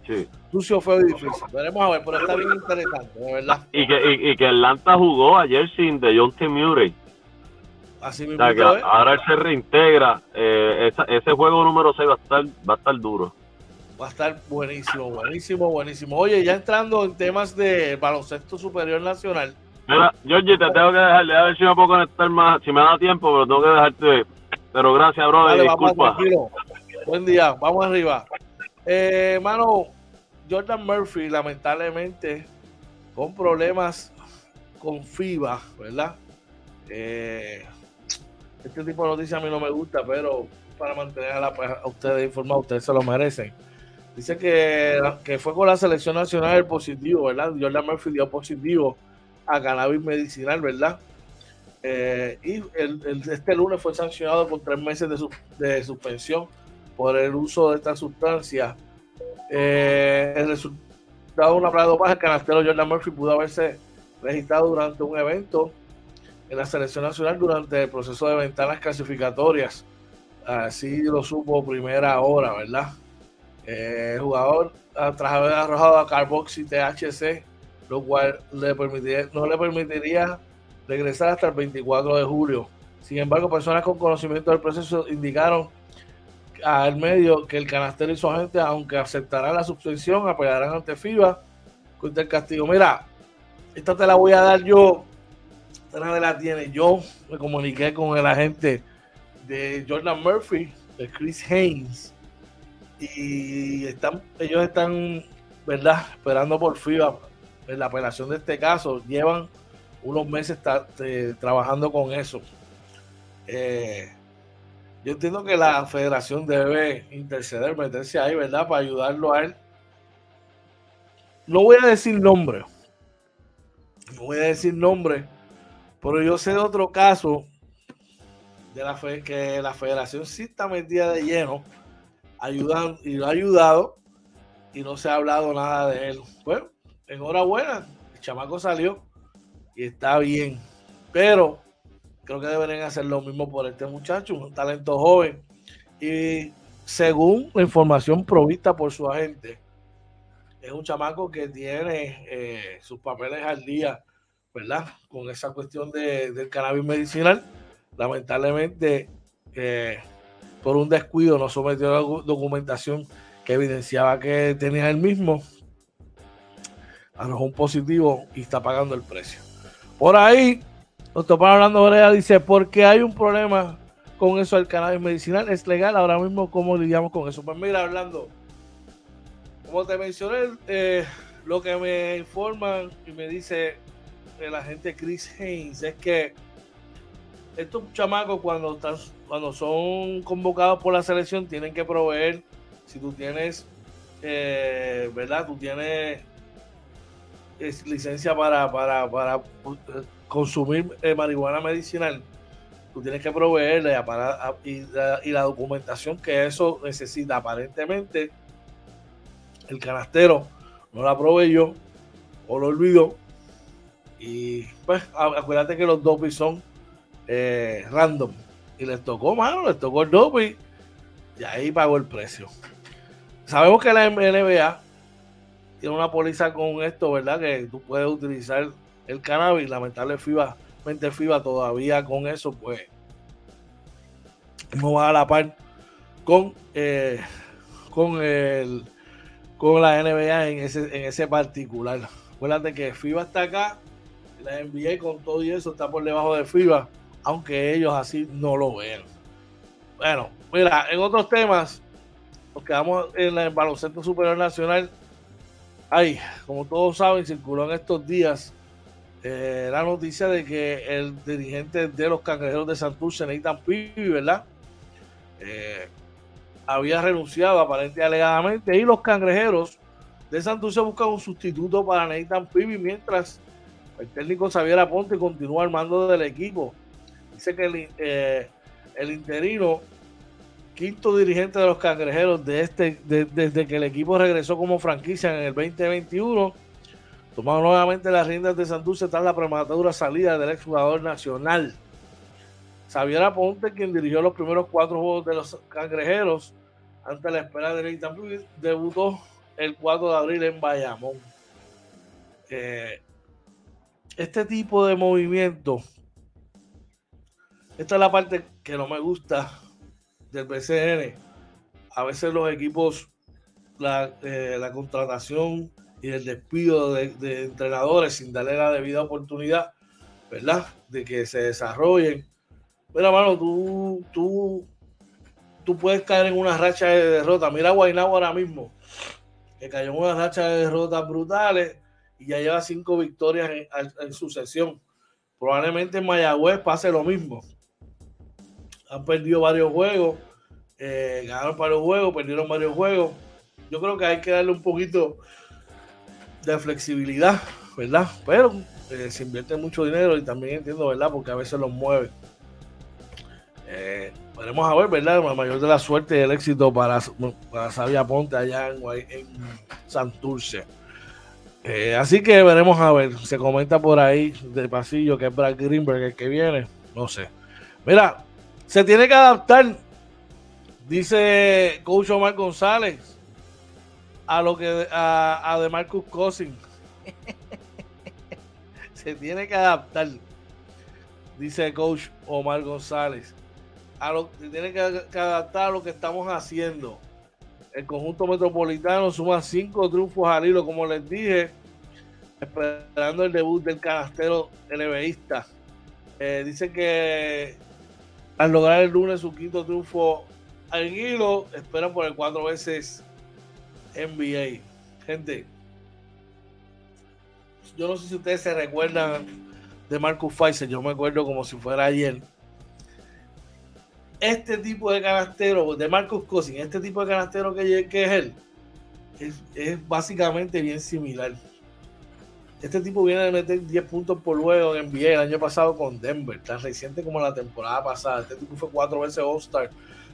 Speaker 1: sí sucio, feo y difícil. Veremos a ver, pero está bien interesante, de verdad.
Speaker 2: Y que, y, que Atlanta jugó ayer sin de John T. Murray.
Speaker 1: Así mismo.
Speaker 2: ahora él se reintegra. Eh, ese juego número 6 va a estar, va a estar duro.
Speaker 1: Va a estar buenísimo, buenísimo, buenísimo. Oye, ya entrando en temas de baloncesto superior nacional.
Speaker 2: Mira, Georgie, te tengo que dejar, a ver si me puedo conectar más, si me da tiempo, pero tengo que dejarte. Pero gracias, brother, disculpa.
Speaker 1: Buen día, vamos arriba. Eh, mano, Jordan Murphy, lamentablemente, con problemas con FIBA, ¿verdad? Eh, este tipo de noticias a mí no me gusta, pero para mantener a, ustedes informados, ustedes se lo merecen. Dice que, que fue con la selección nacional el positivo, ¿verdad? Jordan Murphy dio positivo a cannabis medicinal, ¿verdad? Eh, y este lunes fue sancionado con tres meses de suspensión por el uso de esta sustancia eh, el resultado de una prueba más, el canastero Jordan Murphy pudo haberse registrado durante un evento en la selección nacional durante el proceso de ventanas clasificatorias. Así lo supo primera hora, ¿verdad? Eh, el jugador, tras haber arrojado a Carboxy THC, lo cual le no le permitiría regresar hasta el 24 de julio. Sin embargo, personas con conocimiento del proceso indicaron al medio que el canastero y su agente, aunque aceptará la suspensión, apoyarán ante FIBA contra el castigo. Mira, esta te la voy a dar yo. Esta nadie la tiene. Yo me comuniqué con el agente de Jordan Murphy, de Chris Haynes, y están, ellos están, ¿verdad?, esperando por FIBA en la apelación de este caso. Llevan unos meses eh, trabajando con eso. Eh, yo entiendo que la federación debe interceder, meterse ahí, ¿verdad? Para ayudarlo a él. No voy a decir nombre. No voy a decir nombre. Pero yo sé de otro caso de la que la federación sí está metida de lleno. Ayudan, y lo ha ayudado. Y no se ha hablado nada de él. Bueno, enhorabuena. El chamaco salió. Y está bien. Pero Creo que deberían hacer lo mismo por este muchacho, un talento joven. Y según la información provista por su agente, es un chamaco que tiene eh, sus papeles al día, ¿verdad? Con esa cuestión de, del cannabis medicinal. Lamentablemente, eh, por un descuido, no sometió la documentación que evidenciaba que tenía el mismo. Arrojó un positivo y está pagando el precio. Por ahí, Doctor Pablo Orlando Orea dice, porque hay un problema con eso del cannabis medicinal, es legal ahora mismo, ¿cómo lidiamos con eso? Pues mira, Orlando, como te mencioné, eh, lo que me informan y me dice el agente Chris Haynes es que estos chamacos cuando, están, cuando son convocados por la selección tienen que proveer, si tú tienes, eh, ¿verdad? Tú tienes licencia para, para consumir eh, marihuana medicinal, tú tienes que proveerle y, la, documentación que eso necesita. Aparentemente, el canastero no la proveyó o lo olvidó. Y pues acuérdate que los dopis son eh, random. Y les tocó, mano, les tocó el dopi. Y ahí pagó el precio. Sabemos que la NBA tiene una póliza con esto, ¿verdad? Que tú puedes utilizar el cannabis. Lamentablemente FIBA todavía con eso, pues no va a la par con, eh, con el con la NBA en ese, en ese particular. Acuérdate que FIBA está acá, la NBA con todo y eso está por debajo de FIBA, aunque ellos así no lo vean. Bueno, mira, en otros temas, nos quedamos en el baloncesto superior nacional. Ay, como todos saben, circuló en estos días eh, la noticia de que el dirigente de los cangrejeros de Santurce, Nathan Pibi, ¿verdad? Eh, había renunciado aparentemente alegadamente y los cangrejeros de Santurce buscan un sustituto para Nathan Pibi mientras el técnico Xavier Aponte continúa al mando del equipo. Dice que el, eh, interino, quinto dirigente de los cangrejeros de este, desde que el equipo regresó como franquicia en el 2021, tomó nuevamente las riendas de Santurce tras la prematura salida del exjugador nacional. Xavier Aponte, quien dirigió los primeros cuatro juegos de los cangrejeros ante la espera de Nathan debutó el 4 de abril en Bayamón. Eh, este tipo de movimiento, esta es la parte que no me gusta del BCN. A veces los equipos, la, eh, contratación y el despido de, entrenadores sin darle la debida oportunidad, ¿verdad? De que se desarrollen. Pero, mano, tú, tú, tú puedes caer en una racha de derrota. Mira Guaynabo ahora mismo, que cayó en una racha de derrotas brutales y ya lleva cinco victorias en, sucesión. Probablemente en Mayagüez pase lo mismo. Han perdido varios juegos, eh, ganaron varios juegos, perdieron varios juegos. Yo creo que hay que darle un poquito de flexibilidad, ¿verdad? Pero eh, se invierte mucho dinero y también entiendo, ¿verdad? Porque a veces los mueve. Eh, veremos a ver, ¿verdad? La mayor de la suerte y el éxito para, para Sabia Ponte allá en, en Santurce. Eh, así que veremos a ver. Se comenta por ahí de pasillo que es Brad Greenberg el que viene. No sé. Mira, se tiene que adaptar, dice Coach Omar González, a lo que a, a de Marcus Cousins. se tiene que adaptar, dice Coach Omar González. A lo, se tiene que, adaptar a lo que estamos haciendo el conjunto metropolitano suma cinco triunfos al hilo, como les dije, esperando el debut del canastero NBAista. Eh, dice que al lograr el lunes su quinto triunfo al hilo, esperan por el cuatro veces NBA. Gente, yo no sé si ustedes se recuerdan de Marcus Pfizer, yo me acuerdo como si fuera ayer este tipo de canastero de Marcus Cousins, este tipo de canastero que, es él, es, básicamente bien similar. Este tipo viene de meter 10 puntos por luego en NBA el año pasado con Denver, tan reciente como la temporada pasada. Este tipo fue cuatro veces All-Star.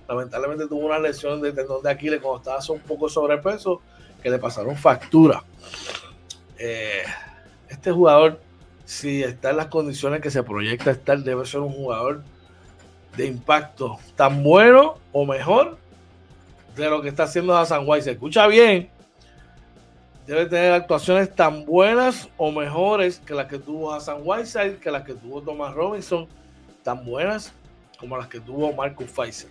Speaker 1: Lamentablemente tuvo una lesión de tendón de Aquiles cuando estaba un poco sobrepeso que le pasaron factura. Eh, este jugador, si está en las condiciones que se proyecta estar, debe ser un jugador de impacto tan bueno o mejor de lo que está haciendo Hassan White. Se escucha bien. Debe tener actuaciones tan buenas o mejores que las que tuvo Hassan Whiteside, que las que tuvo Thomas Robinson, tan buenas como las que tuvo Marcus Pfizer.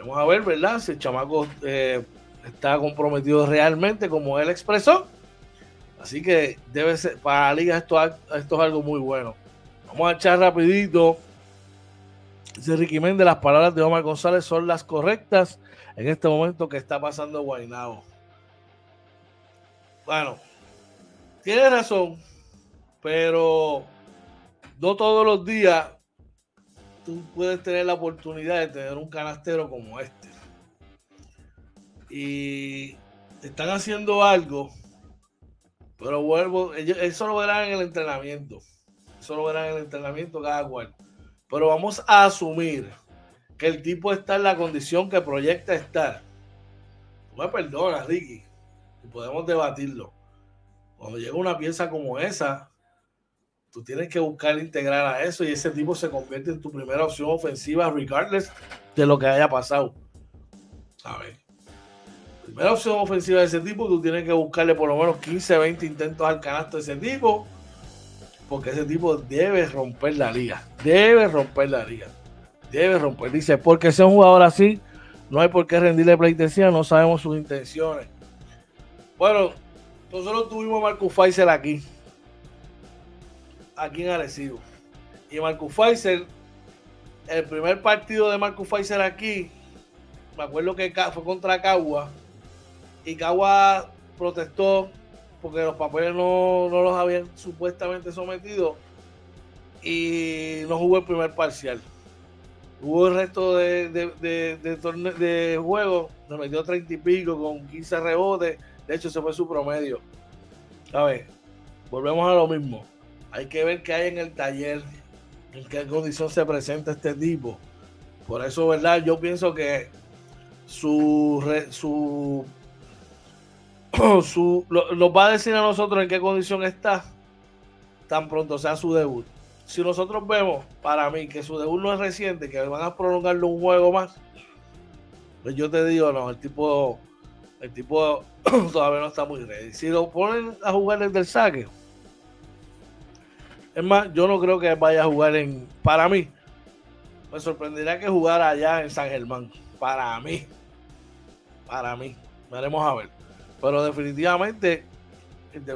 Speaker 1: Vamos a ver, ¿verdad? Si el chamaco eh, está comprometido realmente, como él expresó. Así que debe ser, para la liga esto, esto es algo muy bueno. Vamos a echar rapidito Dice Ricky Méndez, las palabras de Omar González son las correctas en este momento que está pasando Guaynabo. Bueno, tiene razón, pero no todos los días puedes tener la oportunidad de tener un canastero como este. Y están haciendo algo, pero vuelvo, eso lo verán en el entrenamiento. Eso lo verán en el entrenamiento cada cual Pero vamos a asumir que el tipo está en la condición que proyecta estar. Tú me perdonas, Ricky, y podemos debatirlo. Cuando llega una pieza como esa, tú tienes que buscar integrar a eso y ese tipo se convierte en tu primera opción ofensiva, regardless de lo que haya pasado. ¿Sabes? Primera opción ofensiva de ese tipo, tú tienes que buscarle por lo menos 15, 20 intentos al canasto de ese tipo, porque ese tipo debe romper la liga. Debe romper la liga. Debe romper. Dice, porque sea un jugador así, no hay por qué rendirle pleitesía, no sabemos sus intenciones. Bueno, nosotros tuvimos a Marcus Pfizer aquí aquí en Arecibo. Y Marcus Pfizer, el primer partido de Marcus Pfizer aquí, me acuerdo que fue contra Cagua. Y Cagua protestó porque los papeles no, los habían supuestamente sometido. Y no jugó el primer parcial. Hubo el resto de, de, de, de juego, nos metió 30 y pico con 15 rebotes. De hecho, se fue su promedio. A ver, volvemos a lo mismo. Hay que ver qué hay en el taller, en qué condición se presenta este tipo. Por eso, ¿verdad? Yo pienso que su, su, su nos va a decir a nosotros en qué condición está tan pronto sea su debut. Si nosotros vemos, para mí, que su debut no es reciente, que van a prolongarlo un juego más, pues yo te digo, no, el tipo, el tipo todavía no está muy ready. Si lo ponen a jugar desde el saque, es más, yo no creo que vaya a jugar en. Para mí, me sorprendería que jugara allá en San Germán. Para mí. Para mí. Veremos a ver. Pero definitivamente,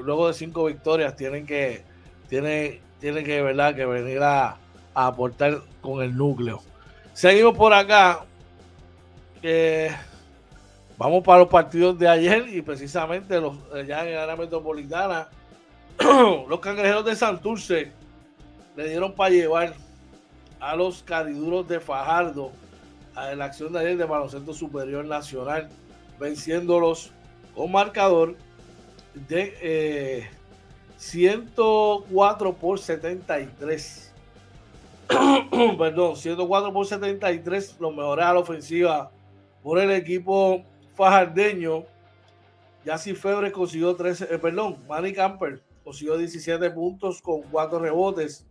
Speaker 1: luego de cinco victorias, tienen que. Tienen, tienen que, ¿verdad? que venir a, aportar con el núcleo. Seguimos por acá. vamos para los partidos de ayer y precisamente los ya en el área metropolitana los cangrejeros de Santurce le dieron para llevar a los cariduros de Fajardo a la acción de ayer de baloncesto superior nacional, venciéndolos con marcador de 104 eh, por 73. Perdón, 104 por 73, los mejores a la ofensiva por el equipo fajardeño. Yassi Febre consiguió 13, eh, perdón, Manny Camper consiguió 17 puntos con 4 rebotes.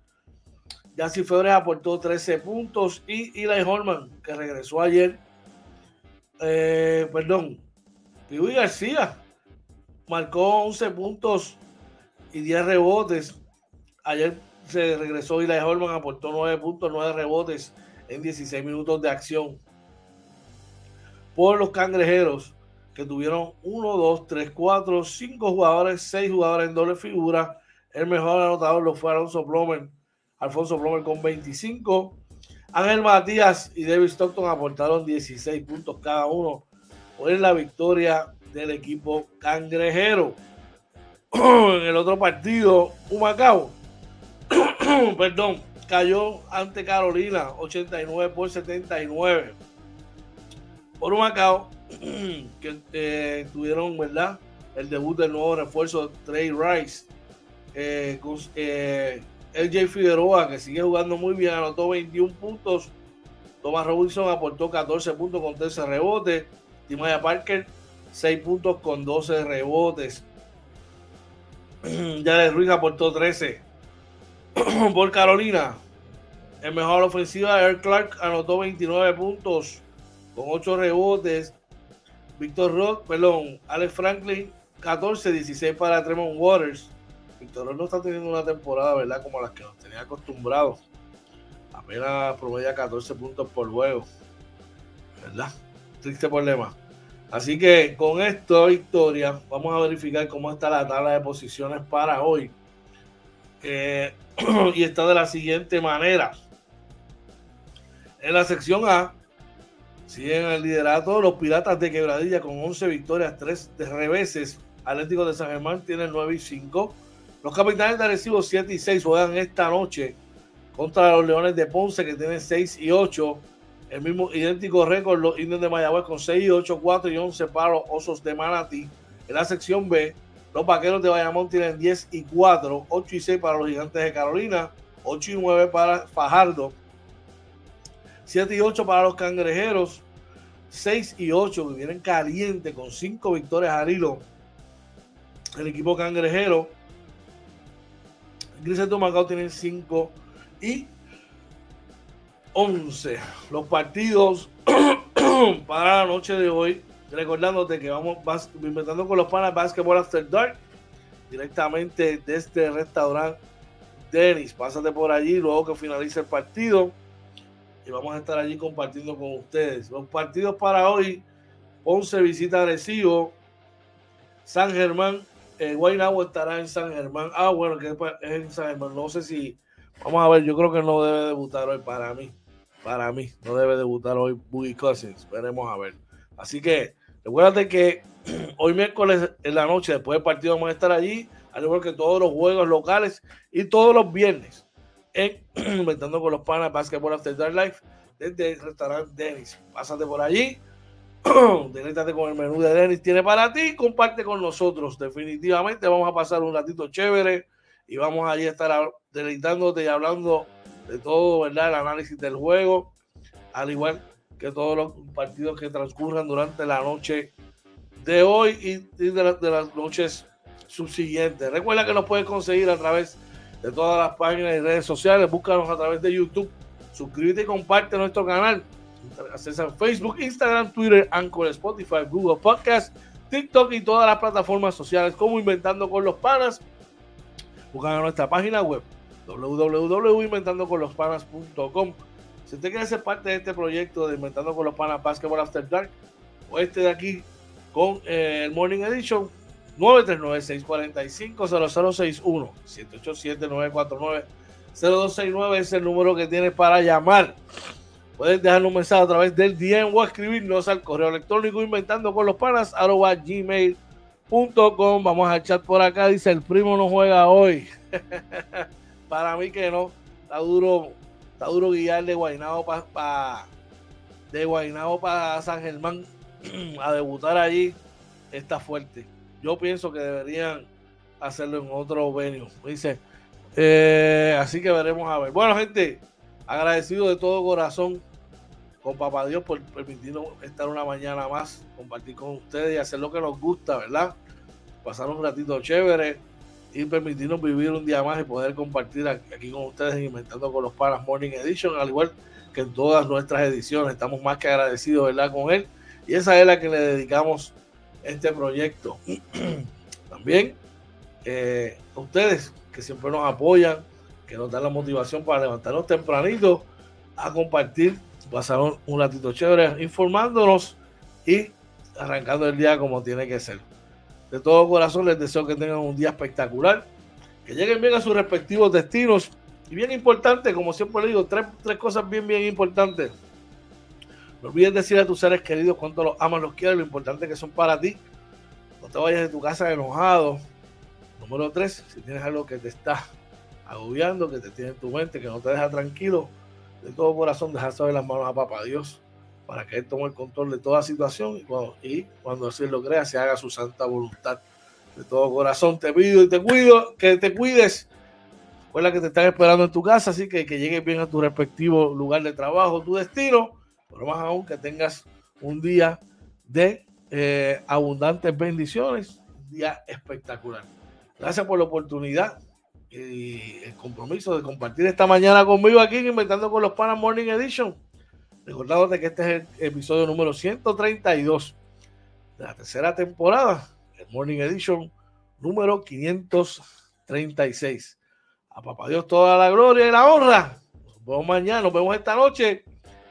Speaker 1: Yassi Febres aportó 13 puntos y Eli Holman, que regresó ayer, eh, perdón, Piwi García marcó 11 puntos y 10 rebotes. Ayer se regresó Eli Holman, aportó 9 puntos, 9 rebotes en 16 minutos de acción. Por los cangrejeros, que tuvieron 1, 2, 3, 4, 5 jugadores, 6 jugadores en doble figura. El mejor anotador lo fue Alonso Plomer, Alfonso Plomer con 25. Ángel Matías y David Stockton aportaron 16 puntos cada uno por la victoria del equipo cangrejero. en el otro partido, Humacao, perdón, cayó ante Carolina 89 por 79. Por Humacao, que eh, tuvieron, ¿verdad? El debut del nuevo refuerzo Trey Rice. Eh, eh LJ Figueroa, que sigue jugando muy bien, anotó 21 puntos. Thomas Robinson aportó 14 puntos con 13 rebotes. Timaya Parker, 6 puntos con 12 rebotes. Jared Ruiz aportó 13. Por Carolina, el mejor ofensiva, Eric Clark anotó 29 puntos con 8 rebotes. Víctor Rock, perdón, Alex Franklin, 14, 16 para Tremont Waters. Víctor Rock no está teniendo una temporada, ¿verdad? Como las que nos tenía acostumbrados. Apenas promedia 14 puntos por juego. ¿Verdad? Triste problema. Así que con esta victoria, vamos a verificar cómo está la tabla de posiciones para hoy. Eh, y está de la siguiente manera. En la sección A, Siguen el liderato los Piratas de Quebradilla con 11 victorias, 3 de reveses. Atlético de San Germán tiene 9 y 5. Los Capitanes de Arecibo 7 y 6 juegan esta noche contra los Leones de Ponce que tienen 6 y 8. El mismo idéntico récord los Indios de Mayagüez con 6 y 8, 4 y 11 para los Osos de Manatí. En la sección B, los Vaqueros de Bayamón tienen 10 y 4, 8 y 6 para los Gigantes de Carolina, 8 y 9 para Fajardo, 7 y 8 para los cangrejeros. 6 y 8 que vienen caliente con 5 victorias al hilo. El equipo cangrejero. Grises Macao tienen 5 y 11. Los partidos para la noche de hoy. Recordándote que vamos inventando con los panas Basketball After Dark directamente desde el restaurante Denis. Pásate por allí luego que finalice el partido y vamos a estar allí compartiendo con ustedes. Los partidos para hoy: Ponce visita Arecibo, San Germán, eh, Guaynabo estará en San Germán. Ah, bueno, que es en San Germán. No sé si. Vamos a ver, yo creo que no debe debutar hoy para mí. Para mí, no debe debutar hoy Boogie Cousins. Veremos a ver. Así que recuérdate que hoy miércoles en la noche, después del partido, vamos a estar allí, al igual que todos los juegos locales y todos los viernes en Inventando con los Panas Basketball After Dark Life desde el restaurante Dennis. Pásate por allí, deléctate con el menú de Dennis. Tiene para ti, comparte con nosotros. Definitivamente vamos a pasar un ratito chévere y vamos allí a estar deleitándote y hablando de todo, ¿verdad? El análisis del juego, al igual que todos los partidos que transcurran durante la noche de hoy y, de, de, las noches subsiguientes. Recuerda que nos puedes conseguir a través de todas las páginas y redes sociales. Búscanos a través de YouTube. Suscríbete y comparte nuestro canal. Acceso a Facebook, Instagram, Twitter, Anchor, Spotify, Google Podcast, TikTok y todas las plataformas sociales como Inventando con los Panas. Buscan a nuestra página web www.inventandoconlospanas.com. Si usted quiere ser parte de este proyecto de Inventando con los Panas Basketball After Dark o este de aquí con eh, el Morning Edition, 939-645-0061. 787-949-0269 es el número que tienes para llamar. Puedes dejar un mensaje a través del DM o escribirnos al correo electrónico inventando con los panas arroba gmail.com. Vamos al chat por acá. Dice el primo no juega hoy. para mí que no. Está duro, está duro guiar de Guaynabo para de Guaynabo para San Germán a debutar allí. Está fuerte yo pienso que deberían hacerlo en otro venue. Dice, eh, así que veremos a ver. Bueno, gente, agradecido de todo corazón con Papá Dios por permitirnos estar una mañana más, compartir con ustedes y hacer lo que nos gusta, ¿verdad? Pasar un ratito chévere y permitirnos vivir un día más y poder compartir aquí con ustedes Inventando con los Panas Morning Edition, al igual que en todas nuestras ediciones. Estamos más que agradecidos, ¿verdad? Con él. Y esa es la que le dedicamos este proyecto. También eh, ustedes que siempre nos apoyan, que nos dan la motivación para levantarnos tempranito a compartir, pasar un, ratito chévere informándonos y arrancando el día como tiene que ser. De todo corazón les deseo que tengan un día espectacular, que lleguen bien a sus respectivos destinos y bien importante, como siempre le digo, tres, tres cosas bien, bien importantes no olvides decir a tus seres queridos cuánto los amas, los quieres, lo importante que son para ti. No te vayas de tu casa enojado. Número tres, si tienes algo que te está agobiando, que te tiene en tu mente, que no te deja tranquilo, de todo corazón, dejar saber las manos a Papá Dios para que Él tome el control de toda situación y cuando, y así lo crea, se haga su santa voluntad. De todo corazón te pido y te cuido, que te cuides. Recuerda que te están esperando en tu casa, así que que llegues bien a tu respectivo lugar de trabajo, tu destino pero más aún que tengas un día de eh, abundantes bendiciones, un día espectacular. Gracias por la oportunidad y el compromiso de compartir esta mañana conmigo aquí en Inventando con los Panas Morning Edition. Recordándote que este es el episodio número 132 de la tercera temporada, el Morning Edition número 536. A papá Dios toda la gloria y la honra. Nos vemos mañana, nos vemos esta noche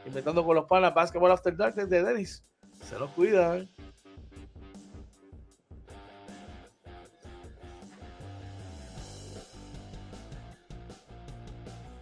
Speaker 1: Inventando con los panas Basketball After Dark de Dennis. Se los cuidan.